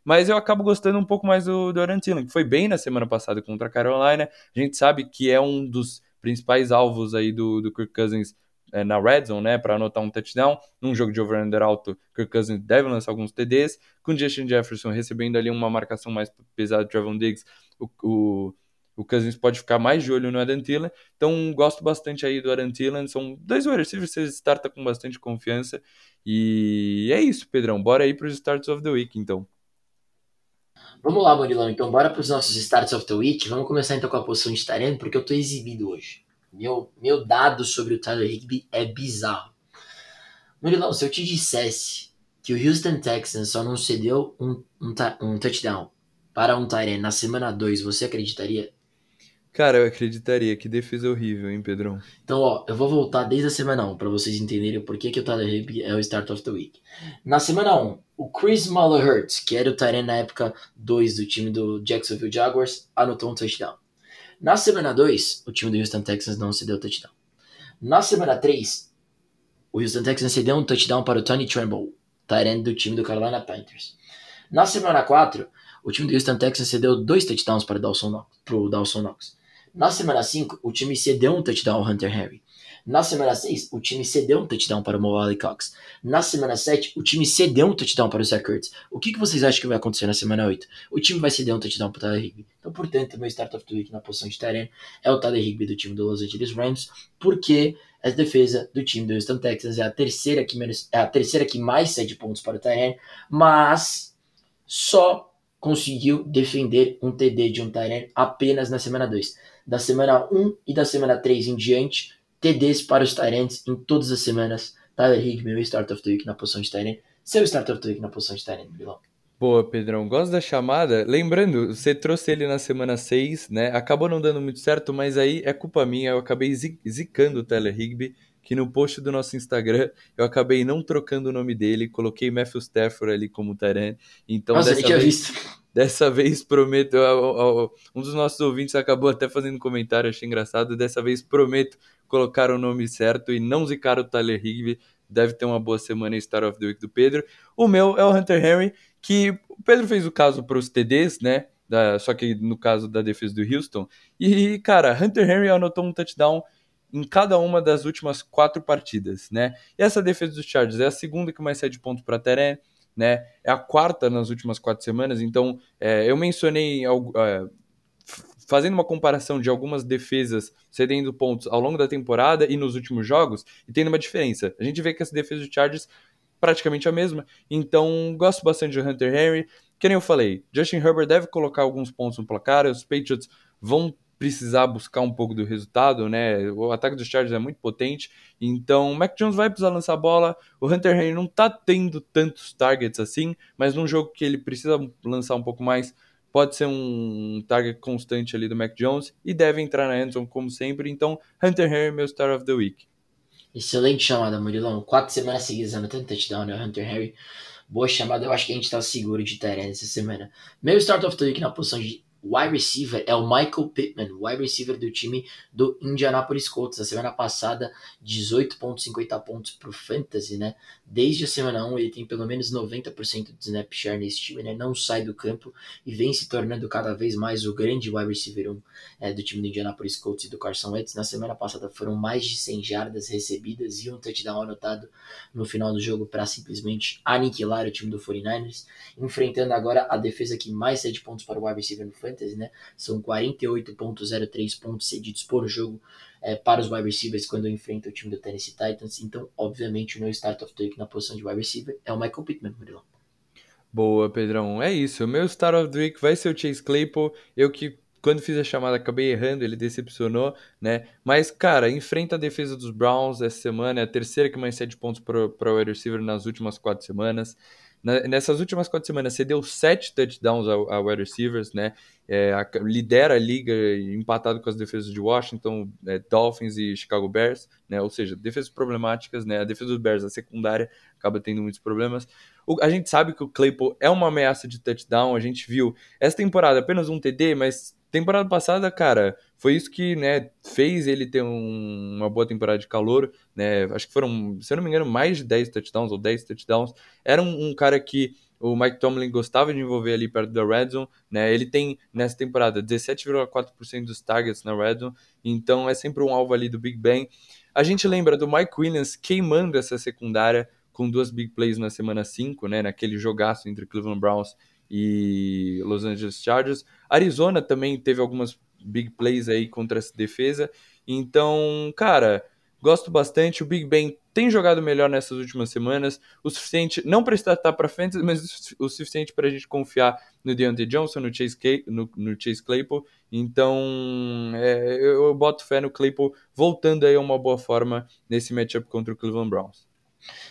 Mas eu acabo gostando um pouco mais do, do Thielen, que foi bem na semana passada contra a Carolina. A gente sabe que é um dos principais alvos aí do, do Kirk Cousins é, na red zone, né, para anotar um touchdown. Num jogo de over-under alto, Kirk Cousins deve lançar alguns TDs. Com Justin Jefferson recebendo ali uma marcação mais pesada de Trevon Diggs, o, o, o Cousins pode ficar mais de olho no Adam Thielen. Então, gosto bastante aí do Adam Thielen. São dois wide receivers você starta com bastante confiança. E é isso, Pedrão. Bora aí para os starts of the week, então. Vamos lá, Murilão. Então, bora para os nossos starts of the week. Vamos começar então com a posição de Tyrene, porque eu tô exibido hoje. Meu, meu dado sobre o Tyler Higby é bizarro. Murilão, se eu te dissesse que o Houston Texans só não cedeu um, um, um touchdown para um Tyrene na semana 2, você acreditaria? Cara, eu acreditaria. Que defesa horrível, hein, Pedrão? Então, ó, eu vou voltar desde a semana 1 para vocês entenderem por que, que o Tyler Higby é o start of the week. Na semana 1, o Chris Muller que era o Tyrene na época 2 do time do Jacksonville Jaguars, anotou um touchdown. Na semana 2, o time do Houston Texans não cedeu touchdown. Na semana 3, o Houston Texans cedeu um touchdown para o Tony Tremble, Tyrene do time do Carolina Panthers. Na semana 4, o time do Houston Texans cedeu dois touchdowns para o Dawson Knox. Na semana 5, o time cedeu um touchdown ao Hunter Henry. Na semana 6, o time cedeu um touchdown para o Mo Cox. Na semana 7, o time cedeu um touchdown para o Zach Ertz. O que, que vocês acham que vai acontecer na semana 8? O time vai ceder um touchdown para o Tyler Higby. Então, portanto, meu start of the week na posição de terreno é o Tyler Higby do time do Los Angeles Rams, porque a defesa do time do Houston Texans é a terceira que, menos, é a terceira que mais cede pontos para o terreno, mas só conseguiu defender um TD de um Tyrant apenas na semana 2 da semana 1 e da semana 3 em diante, TDs para os Tyrants em todas as semanas. Tyler Higg, meu Start of the Week na posição de Tyrant. Seu Start of the Week na posição de Tyrant, Bilão. Boa, Pedrão. Gosto da chamada. Lembrando, você trouxe ele na semana 6, né? Acabou não dando muito certo, mas aí é culpa minha. Eu acabei zicando o Tyler Higby, que no post do nosso Instagram eu acabei não trocando o nome dele, coloquei Matthew Stafford ali como Tyrant. Então, Nossa, dessa vez... visto. Dessa vez prometo, um dos nossos ouvintes acabou até fazendo um comentário, achei engraçado. Dessa vez prometo colocar o nome certo e não zicar o Tyler Higby. Deve ter uma boa semana em Star of the Week do Pedro. O meu é o Hunter Henry, que o Pedro fez o caso para os TDs, né? Da, só que no caso da defesa do Houston. E, cara, Hunter Henry anotou um touchdown em cada uma das últimas quatro partidas, né? E essa defesa dos Chargers é a segunda que mais cede pontos para Terence né? É a quarta nas últimas quatro semanas, então é, eu mencionei é, fazendo uma comparação de algumas defesas cedendo pontos ao longo da temporada e nos últimos jogos, e tendo uma diferença. A gente vê que essa defesa do Chargers praticamente a mesma, então gosto bastante do Hunter Henry. Que nem eu falei, Justin Herbert deve colocar alguns pontos no placar, os Patriots vão precisar buscar um pouco do resultado, né? O ataque dos Chargers é muito potente, então o Mac Jones vai precisar lançar a bola. O Hunter Henry não tá tendo tantos targets assim, mas num jogo que ele precisa lançar um pouco mais, pode ser um target constante ali do Mac Jones e deve entrar na endzone como sempre. Então, Hunter Henry, meu Star of the Week. Excelente chamada, Murilão. Quatro semanas seguidas anotando touchdown, né? Hunter Henry. Boa chamada, eu acho que a gente tá seguro de Tyrene essa semana. Meu start of the week na posição de wide receiver é o Michael Pittman, wide receiver do time do Indianapolis Colts. A semana passada, 18,50 pontos pro Fantasy, né? Desde a semana 1, ele tem pelo menos 90% de snap share nesse time, né? Não sai do campo e vem se tornando cada vez mais o grande wide receiver 1 é, do time do Indianapolis Colts e do Carson Wentz. Na semana passada foram mais de 100 jardas recebidas e um touchdown anotado no final do jogo para simplesmente aniquilar o time do 49ers, enfrentando agora a defesa que mais cede pontos para o wide receiver no Fantasy né? São 48.03 pontos cedidos por jogo é, para os wide receivers quando enfrenta o time do Tennessee Titans. Então, obviamente, o meu start of the week na posição de wide receiver é o Michael Pittman, Murilo. Boa, Pedrão. É isso. O meu start of the week vai ser o Chase Claypool. Eu que quando fiz a chamada acabei errando, ele decepcionou, né? Mas, cara, enfrenta a defesa dos Browns essa semana, é a terceira que mais cede pontos para o wide receiver nas últimas quatro semanas. Nessas últimas quatro semanas, você deu sete touchdowns a, a wide receivers, né? É, a, lidera a liga empatado com as defesas de Washington, é, Dolphins e Chicago Bears, né? Ou seja, defesas problemáticas, né? A defesa dos Bears, a secundária, acaba tendo muitos problemas. O, a gente sabe que o Claypool é uma ameaça de touchdown, a gente viu essa temporada apenas um TD, mas temporada passada, cara, foi isso que, né, fez ele ter um, uma boa temporada de calor, né? Acho que foram, se eu não me engano, mais de 10 touchdowns ou 10 touchdowns. Era um, um cara que o Mike Tomlin gostava de envolver ali perto da red zone, né? Ele tem nessa temporada 17,4% dos targets na red zone, então é sempre um alvo ali do Big Ben. A gente lembra do Mike Williams queimando essa secundária com duas big plays na semana 5, né, naquele jogaço entre Cleveland Browns e Los Angeles Chargers. Arizona também teve algumas big plays aí contra essa defesa. Então, cara, gosto bastante. O Big Ben tem jogado melhor nessas últimas semanas, o suficiente, não para estar para frente, mas o suficiente para a gente confiar no Deontay Johnson, no Chase, Clay, no, no Chase Claypool. Então, é, eu, eu boto fé no Claypool voltando aí a uma boa forma nesse matchup contra o Cleveland Browns.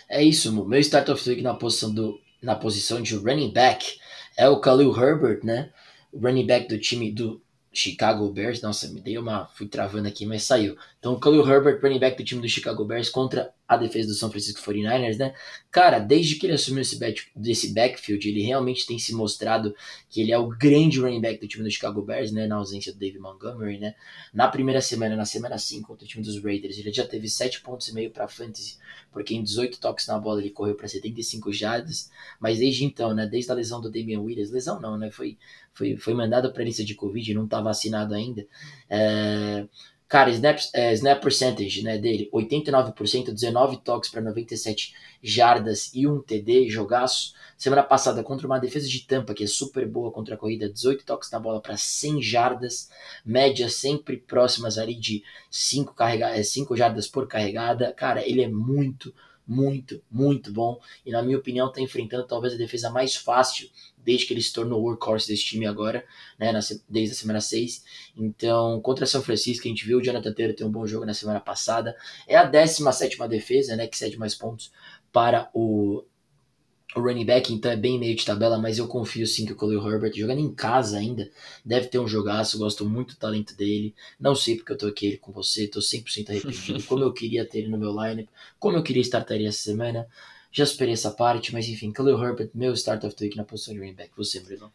É isso, meu start of the week na posição, do, na posição de running back é o Khalil Herbert, né? O running back do time do Chicago Bears. Nossa, me dei uma. Fui travando aqui, mas saiu. Então, Khalil Herbert, running back do time do Chicago Bears contra a defesa do São Francisco 49ers, né? Cara, desde que ele assumiu esse, back, desse backfield, ele realmente tem se mostrado que ele é o grande running back do time do Chicago Bears, né? Na ausência do David Montgomery, né? Na primeira semana, na semana 5 contra o time dos Raiders, ele já teve 7 pontos e meio para fantasy, porque em 18 toques na bola ele correu para 75 jardas, mas desde então, né? Desde a lesão do Damian Williams, lesão não, né? Foi, foi, foi mandado para lista de Covid, não tá vacinado ainda. É Cara, snap, é, snap percentage né, dele, 89%, 19 toques para 97 jardas e um TD, jogaço. Semana passada contra uma defesa de Tampa, que é super boa contra a corrida, 18 toques na bola para 100 jardas, média sempre próximas ali de 5, carrega 5 jardas por carregada. Cara, ele é muito, muito, muito bom. E na minha opinião, está enfrentando talvez a defesa mais fácil desde que ele se tornou o workhorse desse time agora, né, desde a semana 6. Então, contra São Francisco, a gente viu o Jonathan Taylor ter um bom jogo na semana passada. É a 17 defesa, né, que cede mais pontos para o o running back, então é bem meio de tabela, mas eu confio sim que o Khalil Herbert, jogando em casa ainda, deve ter um jogaço, gosto muito do talento dele. Não sei porque eu tô aqui com você, tô 100% arrependido, como eu queria ter ele no meu lineup, como eu queria startaria essa semana. Já superei essa parte, mas enfim, Khalil Herbert, meu start of the week na posição de running back. Você, Bruno?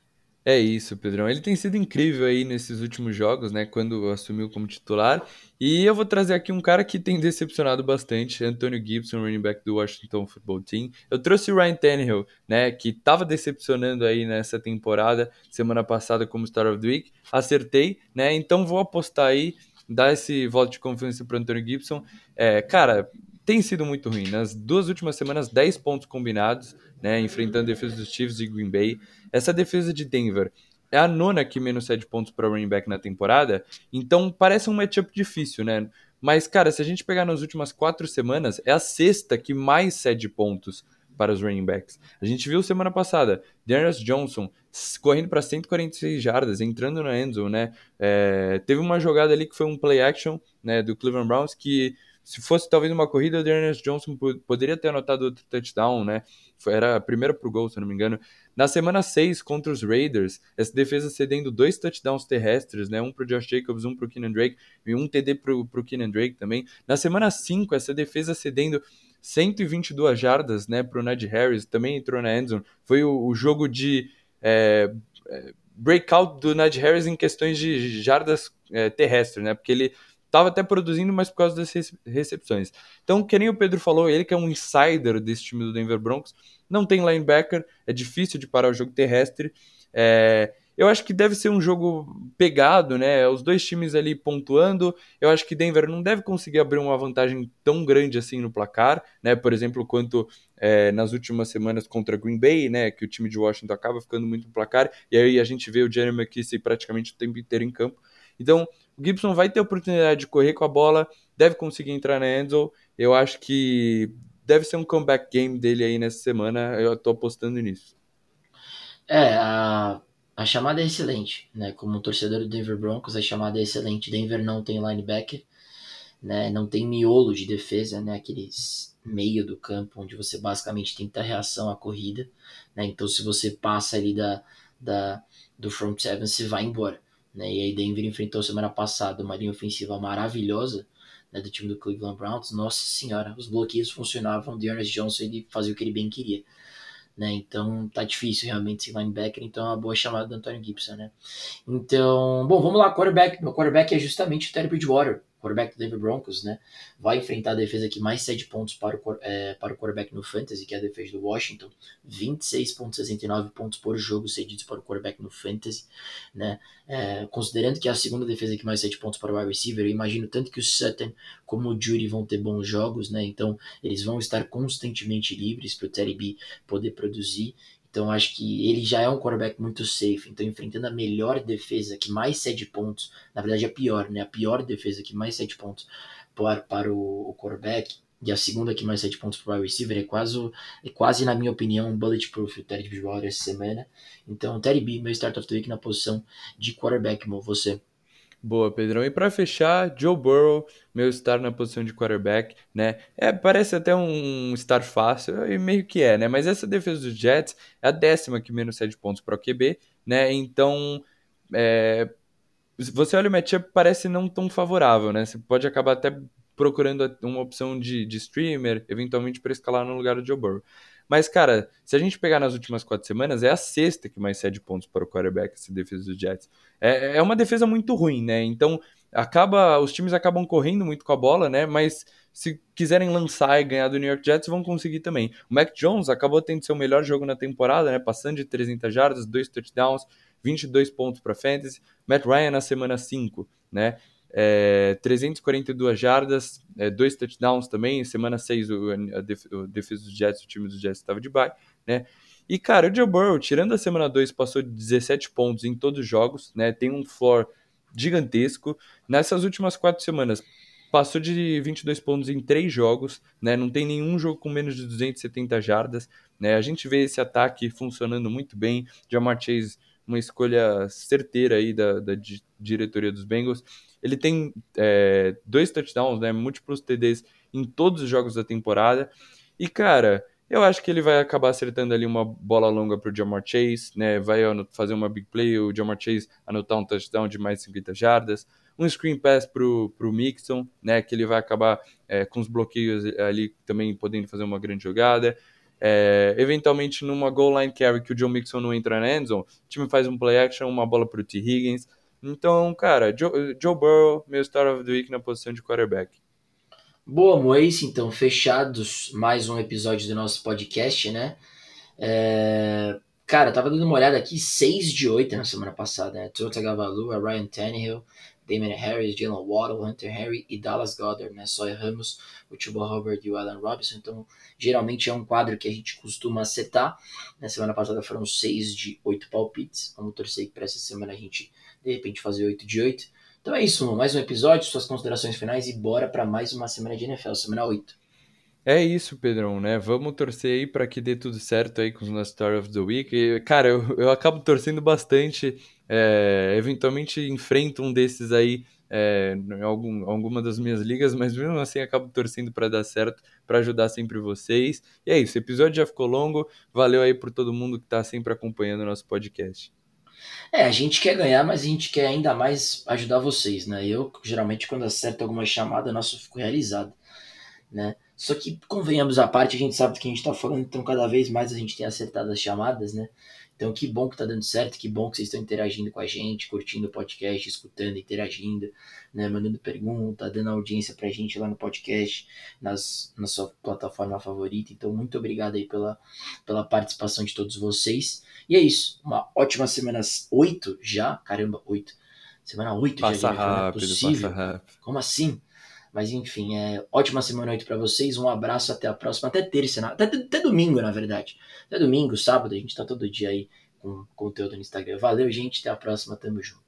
É isso, Pedrão. Ele tem sido incrível aí nesses últimos jogos, né? Quando assumiu como titular. E eu vou trazer aqui um cara que tem decepcionado bastante, Antonio Gibson, running back do Washington Football Team. Eu trouxe o Ryan Tannehill, né? Que estava decepcionando aí nessa temporada, semana passada como Star of the Week. Acertei, né? Então vou apostar aí, dar esse voto de confiança para Antonio Gibson. É, cara, tem sido muito ruim. Nas duas últimas semanas, 10 pontos combinados, né? Enfrentando a defesa dos Chiefs e Green Bay. Essa defesa de Denver é a nona que menos cede pontos para running back na temporada, então parece um matchup difícil, né? Mas, cara, se a gente pegar nas últimas quatro semanas, é a sexta que mais cede pontos para os running backs. A gente viu semana passada, Darius Johnson correndo para 146 jardas, entrando na endzone, né? É, teve uma jogada ali que foi um play action né, do Cleveland Browns que se fosse talvez uma corrida, o Ernest Johnson poderia ter anotado outro touchdown, né? Era a primeira pro gol, se não me engano. Na semana 6 contra os Raiders, essa defesa cedendo dois touchdowns terrestres, né? Um pro Josh Jacobs, um pro Keenan Drake e um TD pro, pro Keenan Drake também. Na semana 5, essa defesa cedendo 122 jardas, né, pro Najee Harris, também entrou na endzone. Foi o, o jogo de é, é breakout do Najee Harris em questões de jardas é, terrestres, né? Porque ele estava até produzindo, mas por causa das recepções. Então, que nem o Pedro falou, ele que é um insider desse time do Denver Broncos, não tem linebacker, é difícil de parar o jogo terrestre. É, eu acho que deve ser um jogo pegado, né? Os dois times ali pontuando. Eu acho que Denver não deve conseguir abrir uma vantagem tão grande assim no placar, né? Por exemplo, quanto é, nas últimas semanas contra Green Bay, né? Que o time de Washington acaba ficando muito no placar. E aí a gente vê o Jeremy McKissick praticamente o tempo inteiro em campo. Então, o Gibson vai ter oportunidade de correr com a bola, deve conseguir entrar na endzone. Eu acho que deve ser um comeback game dele aí nessa semana. Eu tô apostando nisso. É, a, a chamada é excelente, né? Como torcedor do Denver Broncos, a chamada é excelente. Denver não tem linebacker, né? Não tem miolo de defesa, né? Aqueles meio do campo onde você basicamente tenta reação à corrida, né? Então, se você passa ali da, da do front seven, você vai embora, né? E aí Denver enfrentou semana passada uma linha ofensiva maravilhosa, né, do time do Cleveland Browns, nossa senhora, os bloqueios funcionavam, o Dearness Johnson ele fazia o que ele bem queria. Né, então tá difícil realmente esse linebacker, então é uma boa chamada do Antonio Gibson, né? Então, bom, vamos lá, quarterback. Meu quarterback é justamente o Terry Bridgewater, quarterback do Denver Broncos, né? Vai enfrentar a defesa que mais cede pontos para o, é, para o quarterback no Fantasy, que é a defesa do Washington. 26,69 pontos por jogo cedidos para o quarterback no Fantasy, né? É, considerando que é a segunda defesa que mais cede pontos para o wide receiver, eu imagino tanto que o Sutton como o Judy vão ter bons jogos, né? Então eles vão estar constantemente livres para o Terry B poder produzir. Então acho que ele já é um quarterback muito safe. Então enfrentando a melhor defesa que mais cede pontos, na verdade a pior, né? A pior defesa que mais cede pontos para, para o, o quarterback e a segunda que mais cede pontos para o receiver é quase, é quase, na minha opinião, um bulletproof o Terry Bridgewater essa semana. Então, Terry B, meu start of the week na posição de quarterback, mo, você. Boa, Pedrão. E para fechar, Joe Burrow, meu estar na posição de quarterback, né? É, parece até um estar fácil, e meio que é, né? Mas essa defesa dos Jets é a décima que menos cede pontos para o QB, né? Então, é, você olha o matchup, parece não tão favorável, né? Você pode acabar até procurando uma opção de, de streamer, eventualmente para escalar no lugar do Joe Burrow. Mas, cara, se a gente pegar nas últimas quatro semanas, é a sexta que mais cede pontos para o quarterback, essa defesa dos Jets. É, é uma defesa muito ruim, né? Então, acaba os times acabam correndo muito com a bola, né? Mas se quiserem lançar e ganhar do New York Jets, vão conseguir também. O Mac Jones acabou tendo seu melhor jogo na temporada, né? Passando de 300 jardas, dois touchdowns, 22 pontos para fantasy. Matt Ryan na semana 5, né? É, 342 jardas, é, dois touchdowns também. Semana 6, o, a, def, a defesa dos Jets, o time dos Jets estava de bye, né? E, cara, o Joe Burrow, tirando a semana 2, passou de 17 pontos em todos os jogos, né? Tem um floor gigantesco. Nessas últimas quatro semanas, passou de 22 pontos em três jogos, né? Não tem nenhum jogo com menos de 270 jardas, né? A gente vê esse ataque funcionando muito bem. Jamar Chase, uma escolha certeira aí da, da diretoria dos Bengals. Ele tem é, dois touchdowns, né, múltiplos TDs em todos os jogos da temporada. E, cara, eu acho que ele vai acabar acertando ali uma bola longa para o Jamar Chase, né? Vai fazer uma big play, o Jamar Chase anotar um touchdown de mais de 50 jardas. Um screen pass para o Mixon, né? Que ele vai acabar é, com os bloqueios ali também podendo fazer uma grande jogada. É, eventualmente, numa goal line carry que o Joe Mixon não entra na endzone, o time faz um play action, uma bola para o T. Higgins. Então, cara, Joe, Joe Burrow, meu Star of the Week na posição de quarterback. Boa, Moise. Então, fechados mais um episódio do nosso podcast, né? É... Cara, tava dando uma olhada aqui, 6 de 8 na semana passada, né? Gavalu, Ryan Tannehill, Damon Harris, Jalen Waddle, Hunter Henry e Dallas Goddard, né? Só erramos o Chuba Hubbard e o Alan Robinson, então geralmente é um quadro que a gente costuma acertar. Na semana passada foram 6 de 8 palpites, vamos torcer que para essa semana a gente de repente fazer 8 de 8. Então é isso, mais um episódio, suas considerações finais e bora para mais uma semana de NFL, semana 8. É isso, Pedrão, né? Vamos torcer aí para que dê tudo certo aí com os nossos Story of the Week. E, cara, eu, eu acabo torcendo bastante. É, eventualmente enfrento um desses aí é, em algum, alguma das minhas ligas, mas mesmo assim acabo torcendo para dar certo, para ajudar sempre vocês. E é isso, o episódio já ficou longo. Valeu aí por todo mundo que está sempre acompanhando o nosso podcast. É, a gente quer ganhar, mas a gente quer ainda mais ajudar vocês, né? Eu, geralmente, quando acerto alguma chamada, nossa, eu fico realizado, né? Só que, convenhamos à parte, a gente sabe do que a gente tá falando, então cada vez mais a gente tem acertado as chamadas, né? Então, que bom que tá dando certo, que bom que vocês estão interagindo com a gente, curtindo o podcast, escutando, interagindo, né? Mandando pergunta, dando audiência pra gente lá no podcast, nas, na sua plataforma favorita. Então, muito obrigado aí pela, pela participação de todos vocês. E é isso. Uma ótima semana 8 já. Caramba, 8. Semana 8 passa já. Rápido, é possível. Passa rápido. Como assim? Mas enfim, é ótima semana 8 para vocês. Um abraço, até a próxima. Até terça, até, até domingo, na verdade. Até domingo, sábado, a gente tá todo dia aí com conteúdo no Instagram. Valeu, gente. Até a próxima. Tamo junto.